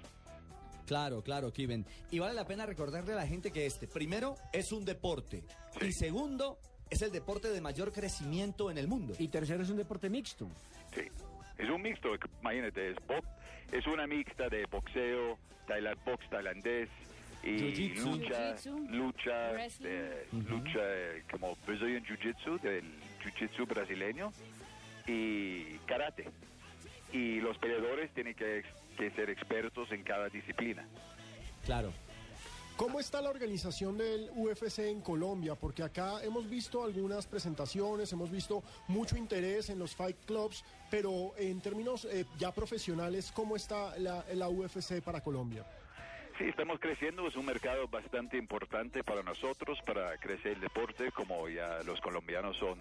Speaker 5: Claro, claro, Kiven. Y vale la pena recordarle a la gente que este, primero, es un deporte. Y segundo, es el deporte de mayor crecimiento en el mundo.
Speaker 6: Y tercero, es un deporte mixto.
Speaker 59: Sí, es un mixto, imagínate, es, bo- es una mixta de boxeo, tailand, box tailandés y
Speaker 5: Jiu-jitsu.
Speaker 59: lucha,
Speaker 5: Jiu-jitsu.
Speaker 59: lucha, eh, lucha eh, como Brazilian Jiu-Jitsu, del Jiu-Jitsu brasileño y karate. Y los peleadores tienen que, que ser expertos en cada disciplina.
Speaker 5: Claro.
Speaker 3: ¿Cómo está la organización del UFC en Colombia? Porque acá hemos visto algunas presentaciones, hemos visto mucho interés en los fight clubs, pero en términos eh, ya profesionales, ¿cómo está la, la UFC para Colombia?
Speaker 59: Sí, estamos creciendo, es un mercado bastante importante para nosotros, para crecer el deporte, como ya los colombianos son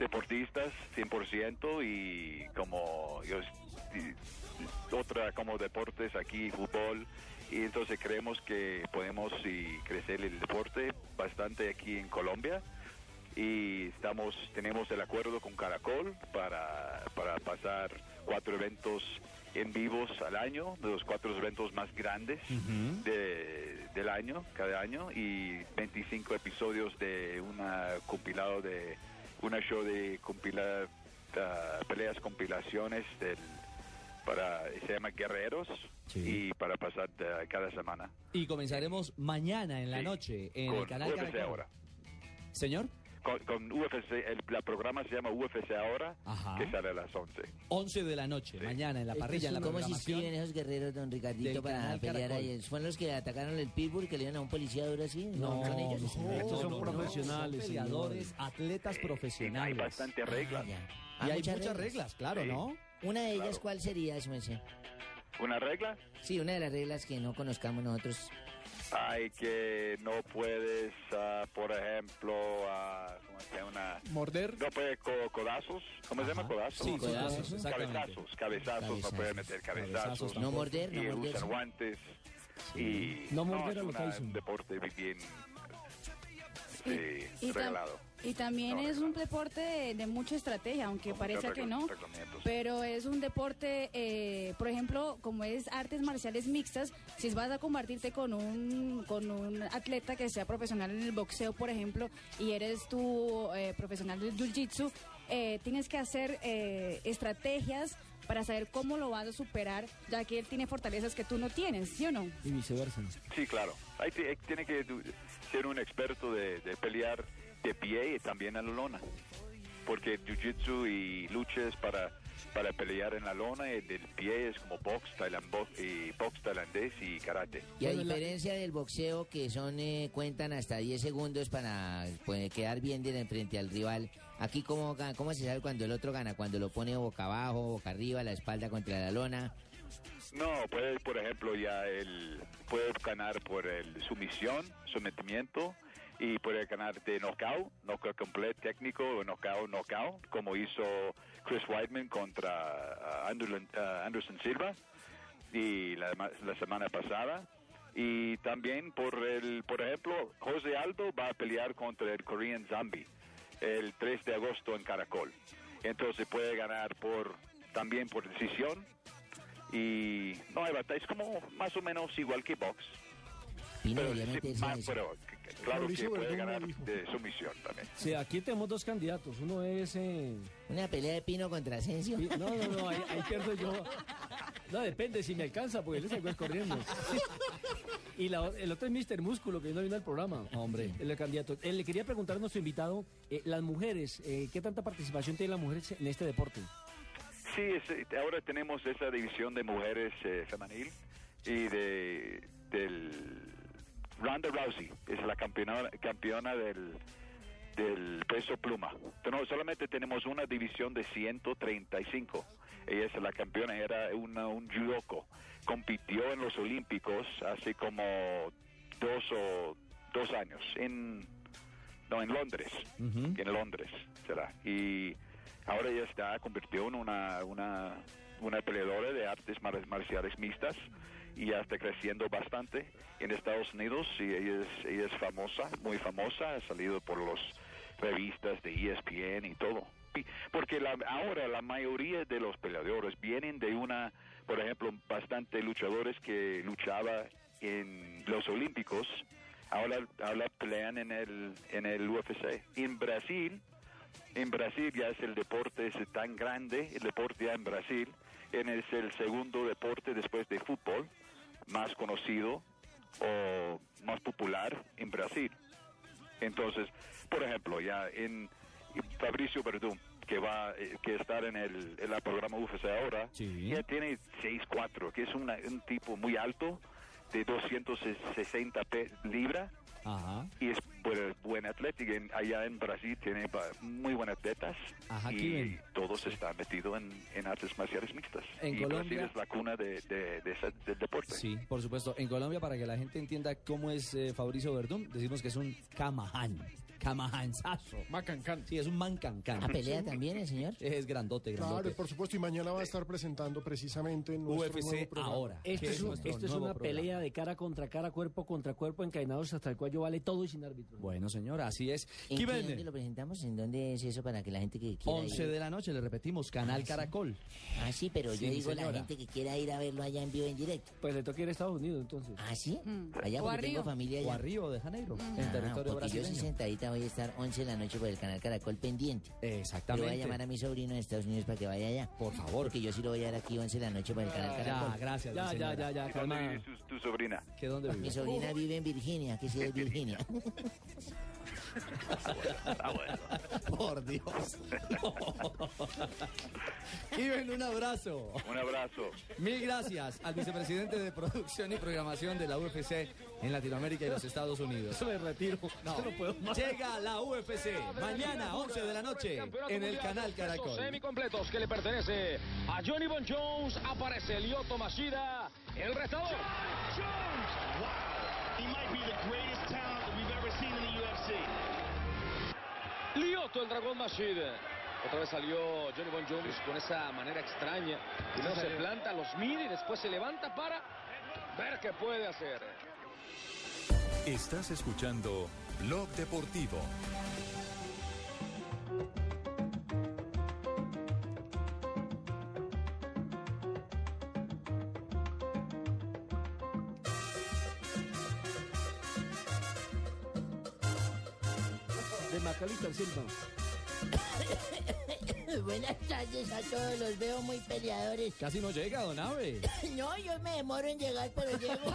Speaker 59: deportistas 100% y como yo, otra como deportes aquí, fútbol, y entonces creemos que podemos y crecer el deporte bastante aquí en Colombia y estamos tenemos el acuerdo con Caracol para, para pasar cuatro eventos en vivos al año, de los cuatro eventos más grandes de- del año, cada año, y 25 episodios de una compilado de una show de compila, ah, peleas compilaciones del para se llama Guerreros y para pasar cada semana.
Speaker 5: Y comenzaremos mañana en la noche en el canal Caracol.
Speaker 59: ahora.
Speaker 5: Señor,
Speaker 59: Con, con UFC, el la programa se llama UFC ahora,
Speaker 5: Ajá.
Speaker 59: que sale a las 11.
Speaker 5: 11 de la noche, mañana en la parrilla, en la
Speaker 58: ¿Cómo se inscriben esos guerreros, don Ricardito, para pelear ahí? ¿Fueron los que atacaron el Pitbull, que le dieron a un policía duro así?
Speaker 5: No,
Speaker 58: ¿Son ellos?
Speaker 5: no,
Speaker 6: Estos son
Speaker 5: no,
Speaker 6: profesionales,
Speaker 5: son peleadores,
Speaker 6: señor.
Speaker 5: atletas profesionales.
Speaker 59: Hay bastante reglas.
Speaker 5: Y
Speaker 58: Ah,
Speaker 5: hay
Speaker 58: muchas
Speaker 5: muchas
Speaker 58: reglas.
Speaker 5: reglas, claro,
Speaker 59: Sí.
Speaker 5: ¿no?
Speaker 58: Una de ellas,
Speaker 59: Claro.
Speaker 58: ¿cuál sería, su merced?
Speaker 59: ¿Una regla?
Speaker 58: Sí, una de las reglas que no conozcamos nosotros.
Speaker 59: Hay que no puedes, ah, por ejemplo, ¿cómo se llama? Una,
Speaker 3: Morder.
Speaker 59: no puedes co- codazos. ¿Cómo se llama codazos?
Speaker 5: Sí, codazos.
Speaker 59: Cabezazos, cabezazos, no pueden meter cabezazos.
Speaker 5: Cabezazos
Speaker 58: No morder, no
Speaker 59: y
Speaker 58: morder.
Speaker 59: usan guantes. Y
Speaker 6: No morder
Speaker 59: es
Speaker 6: a lo
Speaker 59: una-
Speaker 6: Tyson.
Speaker 59: un deporte bien
Speaker 7: Y-
Speaker 59: este,
Speaker 7: y tam-
Speaker 59: regalado.
Speaker 7: Y también es un deporte de, de mucha estrategia, aunque parezca que no. Pero es un deporte, eh, por ejemplo, como es artes marciales mixtas, si vas a compartirte con un, con un atleta que sea profesional en el boxeo, por ejemplo, y eres tú eh, profesional del jiu-jitsu, eh, tienes que hacer eh, estrategias para saber cómo lo vas a superar, ya que él tiene fortalezas que tú no tienes, ¿sí o no?
Speaker 6: Y viceversa.
Speaker 59: Sí, claro. Ahí ti- tiene que ser un experto de, de pelear de pie y también en la lona. Porque jiu-jitsu y lucha es para, para pelear en la lona y del pie es como box, tailan- bo- y box tailandés y karate.
Speaker 8: Y a diferencia del boxeo, que son eh, cuentan hasta 10 segundos para pues, quedar bien de frente al rival, aquí cómo, cómo se sabe cuando el otro gana, cuando lo pone boca abajo, boca arriba, la espalda contra la lona.
Speaker 59: No, puede, por ejemplo, ya él puede ganar por el sumisión, sometimiento, y puede ganar de knockout, knockout completo técnico, knockout, knockout, como hizo Chris Weidman contra ah, Anderson, ah, Anderson Silva y la semana pasada. Y también por el, por ejemplo, José Aldo va a pelear contra el Korean Zombie el 3 de agosto en Caracol. Entonces puede ganar por también por decisión y no hay batalla, es como más o menos igual que box.
Speaker 8: Pino
Speaker 59: Pero,
Speaker 8: debería
Speaker 59: sí, más- pero, claro que puede ganar de sumisión también.
Speaker 6: Sí, aquí tenemos dos candidatos. Uno es. eh,
Speaker 8: Una pelea de Pino contra Asensio.
Speaker 6: Sí, No, no, no, ahí, ahí pierdo yo. No, depende si me alcanza, porque él se corriendo. Y la el otro es Mr. Músculo, que no vino al programa.
Speaker 5: Hombre.
Speaker 6: El candidato. Eh, le quería preguntar a nuestro invitado, eh, las mujeres, eh, ¿qué tanta participación tienen las mujeres en este deporte?
Speaker 59: Sí, es- ahora tenemos esa división de mujeres eh, femenil y de del Ronda Rousey es la campeona campeona del del peso pluma. No, solamente tenemos una división de 135. Ella es la campeona, era una, un judoco. Compitió en los Olímpicos hace como dos o dos años en no en Londres, en Londres será. Y ahora ella está convirtió en una una una peleadora de artes mar- marciales mixtas y ya está creciendo bastante en Estados Unidos y ella es, ella es famosa, muy famosa, ha salido por los revistas de ESPN y todo. Porque la- ahora la mayoría de los peleadores vienen de una, por ejemplo, bastante luchadores que luchaba en los Olímpicos, ahora, ahora pelean en el, en el UFC. En Brasil, en Brasil ya es el deporte es tan grande, el deporte ya en Brasil, es el segundo deporte después de fútbol más conocido o más popular en Brasil. Entonces, por ejemplo, ya en Fabricio Verdún, que va eh, que estar en el, en programa UFC ahora, ya tiene 6'4", que es una- un tipo muy alto, de 260 pe- libras,
Speaker 5: Ajá.
Speaker 59: y es buen, buen en- allá en Brasil tiene muy buenos atletas
Speaker 5: Ajá,
Speaker 59: y todos están metidos en, en artes marciales mixtas.
Speaker 5: En
Speaker 59: y
Speaker 5: Colombia-
Speaker 59: Brasil es la cuna de, de- de ese- del deporte.
Speaker 5: Sí, por supuesto. En Colombia, para que la gente entienda cómo es eh, Fabricio Verdún, decimos que es un camaján. Camajanzazo.
Speaker 50: Macancán.
Speaker 5: Sí, es un mancancán.
Speaker 8: ¿A pelea también el señor?
Speaker 5: Es grandote, grandote.
Speaker 40: Claro, por supuesto, y mañana va a estar presentando precisamente en nuestro
Speaker 5: UFC
Speaker 40: nuevo programa.
Speaker 5: ahora.
Speaker 6: Esto es, un-
Speaker 5: nuestro
Speaker 6: esto es
Speaker 5: nuevo
Speaker 6: una
Speaker 5: programa.
Speaker 6: pelea de cara contra cara, cuerpo contra cuerpo, encadenados hasta el cuello, vale todo y sin árbitro.
Speaker 5: Bueno, señor, así es.
Speaker 8: ¿En qué, dónde lo presentamos? ¿En dónde es eso para que la gente que quiera
Speaker 5: 11
Speaker 8: ir?
Speaker 5: de la noche, le repetimos, Canal Caracol.
Speaker 8: Ah, sí, pero
Speaker 5: Sí,
Speaker 8: yo digo la
Speaker 5: señora.
Speaker 8: gente que quiera ir a verlo allá en vivo en directo.
Speaker 6: Pues le toca ir a Estados Unidos entonces.
Speaker 8: ¿Ah, sí?
Speaker 7: Mm.
Speaker 8: Allá
Speaker 7: O
Speaker 8: porque
Speaker 7: a
Speaker 8: tengo familia allá.
Speaker 5: O a Río de Janeiro, en
Speaker 8: Ah,
Speaker 5: territorio
Speaker 8: porque yo voy a estar 11 de la noche por el canal Caracol pendiente. Le
Speaker 5: Exactamente.
Speaker 8: voy a llamar a mi sobrino de Estados Unidos para que vaya allá.
Speaker 5: Por favor.
Speaker 8: Porque yo sí lo voy a dar aquí 11 de la noche por el canal Caracol.
Speaker 5: Ya, gracias.
Speaker 6: Ya, ya, ya, ya,
Speaker 59: ¿Y dónde vive tu, tu sobrina?
Speaker 5: ¿Que dónde vive?
Speaker 8: Mi sobrina vive en Virginia, que sí es Virginia.
Speaker 59: Ah, bueno.
Speaker 5: Por Dios. Kiven, un abrazo.
Speaker 59: Un abrazo.
Speaker 5: Mil gracias al vicepresidente de producción y programación de la UFC en Latinoamérica y los Estados Unidos.
Speaker 6: me retiro.
Speaker 5: No.
Speaker 6: No puedo más.
Speaker 5: Llega la UFC mañana 11 de la noche en el canal Caracol.
Speaker 60: Semicompletos que le pertenece a Johnny Bon Jones. Aparece Lyoto Mashida, el retador.
Speaker 61: He might be the greatest
Speaker 60: Lyoto, el dragón Mashida. Otra vez salió Johnny Bon Jones con esa manera extraña. Primero se planta, los mide y después se levanta para ver qué puede hacer.
Speaker 13: Estás escuchando Blog Deportivo.
Speaker 6: De Macalister Silva.
Speaker 58: Buenas tardes a todos, los veo muy peleadores.
Speaker 5: Casi no llega, don Ave.
Speaker 58: No, yo me demoro en llegar, pero llego.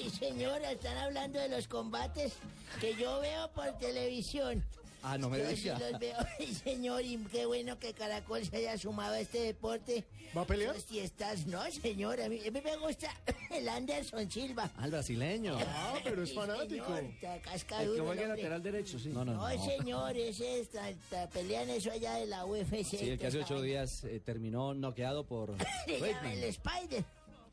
Speaker 58: Señora, están hablando de los combates que yo veo por televisión.
Speaker 5: Ah, no me
Speaker 58: Yo sí
Speaker 5: diga.
Speaker 58: los veo, Ay, señor, y qué bueno que Caracol se haya sumado a este deporte.
Speaker 40: ¿Va a pelear?
Speaker 58: Si estás, no, señor, a mí, a mí me gusta el Anderson Silva.
Speaker 5: Al brasileño.
Speaker 40: Ah, pero es
Speaker 58: Sí,
Speaker 40: fanático.
Speaker 58: señor, está casca
Speaker 6: El que juega lateral derecho, sí.
Speaker 5: No, no,
Speaker 58: No,
Speaker 5: no.
Speaker 58: señor, ese está, está- pelean eso allá de la UFC.
Speaker 5: Sí, el que hace ocho días eh, terminó noqueado por
Speaker 58: el Spider.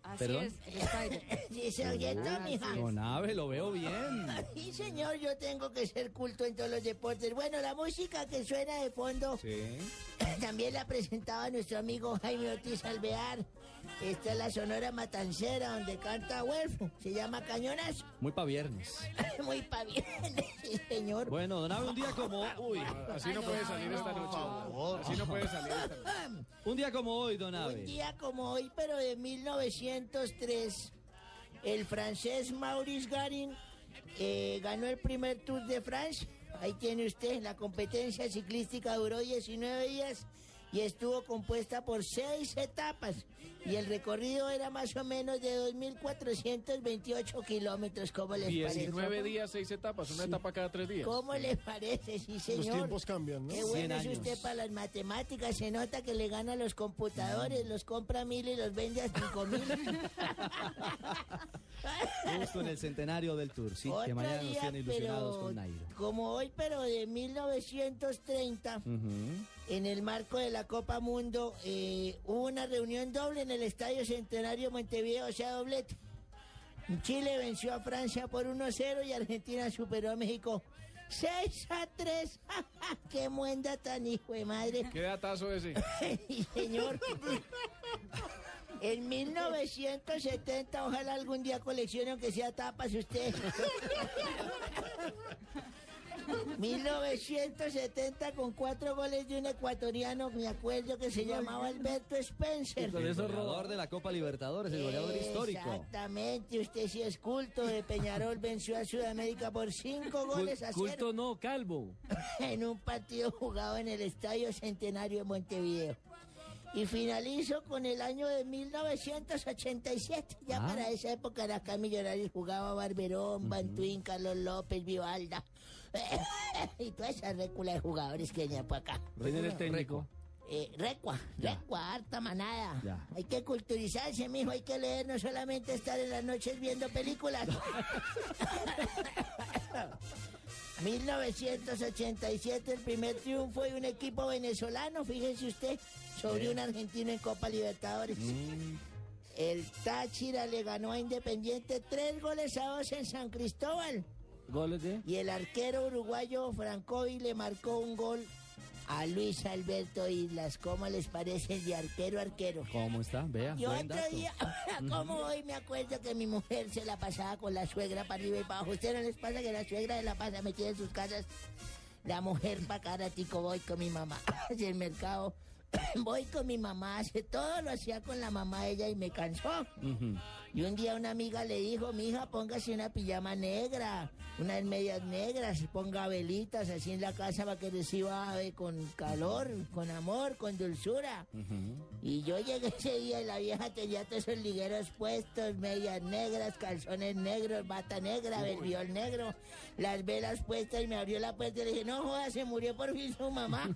Speaker 7: Así
Speaker 5: ¿Perdón?
Speaker 7: es, el Spider.
Speaker 58: Sí, se oyentó,
Speaker 7: Ah,
Speaker 58: mija.
Speaker 7: sí.
Speaker 5: Don Ave, lo veo bien.
Speaker 58: Sí, señor, yo tengo que ser culto en todos los deportes. Bueno, la música que suena de fondo
Speaker 5: Sí.
Speaker 58: también la presentaba nuestro amigo Jaime Ortiz Alvear. Esta es la Sonora Matancera, donde canta Huelfo. Se llama Cañonazo.
Speaker 5: Muy pa' viernes.
Speaker 58: Muy pa' bien, sí, señor.
Speaker 5: Bueno, don Ave, un día como... Uy.
Speaker 50: Así no puede salir esta noche. Así no puede salir esta noche.
Speaker 5: Un día como hoy, don
Speaker 58: Un
Speaker 5: Ave.
Speaker 58: día como hoy, pero de 1903, el francés Maurice Garin eh, ganó el primer Tour de France. Ahí tiene usted, la competencia ciclística duró 19 días y estuvo compuesta por seis etapas. Y el recorrido era más o menos de 2.428 kilómetros. ¿Cómo les
Speaker 50: 19
Speaker 58: parece?
Speaker 50: días, 6 etapas, una etapa cada 3 días.
Speaker 58: ¿Cómo le parece? Sí, señor.
Speaker 40: Los tiempos cambian, ¿no?
Speaker 58: Qué
Speaker 5: 100
Speaker 58: bueno es usted para las matemáticas. Se nota que le gana a los computadores, los compra a mil y los vende a cinco mil.
Speaker 5: Justo en el centenario del Tour, sí, que
Speaker 58: Otro
Speaker 5: mañana nos
Speaker 58: día,
Speaker 5: tiene ilusionados
Speaker 58: pero
Speaker 5: con Nairo.
Speaker 58: como hoy, pero de 1930,
Speaker 5: Ujú.
Speaker 58: En el marco de la Copa Mundo, eh, hubo una reunión doble en el Estadio Centenario Montevideo, o sea, doblete. Chile venció a Francia por 1-0 y Argentina superó a México 6 a 3. ¡Qué muenda tan hijo de madre!
Speaker 50: ¿Qué datazo ese?
Speaker 58: Señor. En 1970, ojalá algún día coleccione aunque sea tapas usted. 1970 con cuatro goles de un ecuatoriano, me acuerdo que se llamaba Alberto Spencer.
Speaker 5: El goleador de la Copa Libertadores, el goleador histórico.
Speaker 58: Exactamente, usted sí es culto. De Peñarol venció a Sudamérica por cinco goles a cero
Speaker 6: Culto no, calvo.
Speaker 58: en un partido jugado en el Estadio Centenario de Montevideo. Y finalizo con el año de 1987. Ya
Speaker 6: Ah.
Speaker 58: para esa época era acá Millonarios jugaba Barberón, Bantuín, Carlos López, Vivalda. y toda esa récula de jugadores que venía por acá.
Speaker 6: ¿Quién era el técnico?
Speaker 58: Eh, recua, recua, harta manada.
Speaker 6: Ya.
Speaker 58: Hay que culturizarse, mijo, hay que leer, no solamente estar en las noches viendo películas. 1987, el primer triunfo de un equipo venezolano, fíjese usted, sobre un argentino en Copa Libertadores. El Táchira le ganó a Independiente tres goles a dos en San Cristóbal.
Speaker 6: ¿Goles de?
Speaker 58: Y el arquero uruguayo Francovi le marcó un gol a Luis Alberto Islas. ¿Cómo les parece de arquero arquero?
Speaker 5: ¿Cómo está? Vea,
Speaker 58: Y
Speaker 5: buen
Speaker 58: otro
Speaker 5: dato.
Speaker 58: día, como hoy me acuerdo que mi mujer se la pasaba con la suegra para arriba y para abajo. ¿Usted no les pasa que la suegra se la pasa metida en sus casas? La mujer para cara, tico, voy con mi mamá hacia el mercado. Voy con mi mamá, hace todo lo hacía con la mamá de ella y me cansó. Y un día una amiga le dijo, mi hija, póngase una pijama negra, unas medias negras, ponga velitas así en la casa para que reciba ave con calor, con amor, con dulzura. Y yo llegué ese día y la vieja tenía todos esos ligueros puestos, medias negras, calzones negros, bata negra, verbiol negro, las velas puestas y me abrió la puerta y le dije, no joda, se murió por fin su mamá.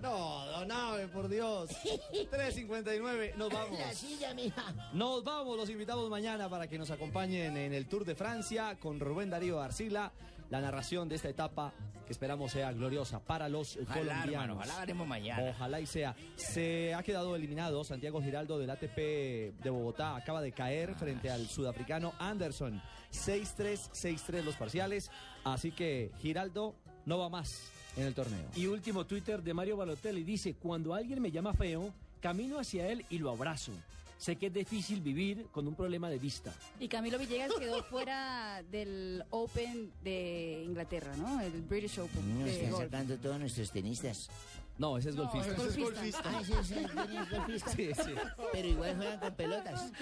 Speaker 5: No, don Ave, por Dios. 3.59, nos vamos.
Speaker 58: La silla, mija.
Speaker 5: Nos vamos, los invitamos mañana para que nos acompañen en el Tour de Francia con Rubén Darío Arcila, la narración de esta etapa que esperamos sea gloriosa para los
Speaker 8: Ojalá,
Speaker 5: colombianos.
Speaker 8: hermano, ojalá ganemos mañana.
Speaker 5: Ojalá y sea. Se ha quedado eliminado Santiago Giraldo del ATP de Bogotá, acaba de caer frente al sudafricano Anderson. 6-3, 6-3 los parciales, así que Giraldo no va más en el torneo.
Speaker 6: Y último Twitter de Mario Balotelli dice, cuando alguien me llama feo, camino hacia él y lo abrazo. Sé que es difícil vivir con un problema de vista.
Speaker 7: Y Camilo Villegas quedó fuera del Open de Inglaterra, ¿no? El British Open.
Speaker 8: Nos
Speaker 7: de
Speaker 8: están
Speaker 7: golf.
Speaker 8: sacando todos nuestros tenistas.
Speaker 5: No, ese es golfista.
Speaker 40: ese es golfista.
Speaker 58: Ah, ese es, ese es golfista.
Speaker 5: Sí, sí.
Speaker 58: Pero igual juegan con pelotas.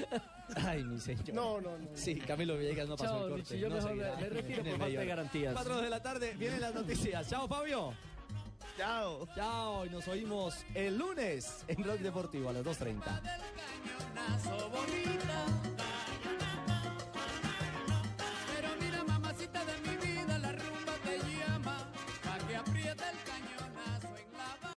Speaker 5: Ay, mi señor.
Speaker 40: No, no, no.
Speaker 5: Sí, Camilo Villegas no pasó
Speaker 6: Chao,
Speaker 5: el corte.
Speaker 6: Yo
Speaker 5: no
Speaker 6: mejor me- me retiro por falta de garantías.
Speaker 5: Cuatro de la tarde, vienen las noticias. Chao, Fabio.
Speaker 48: Chao.
Speaker 5: Chao. Y nos oímos el lunes en Blog Deportivo a las 2.30.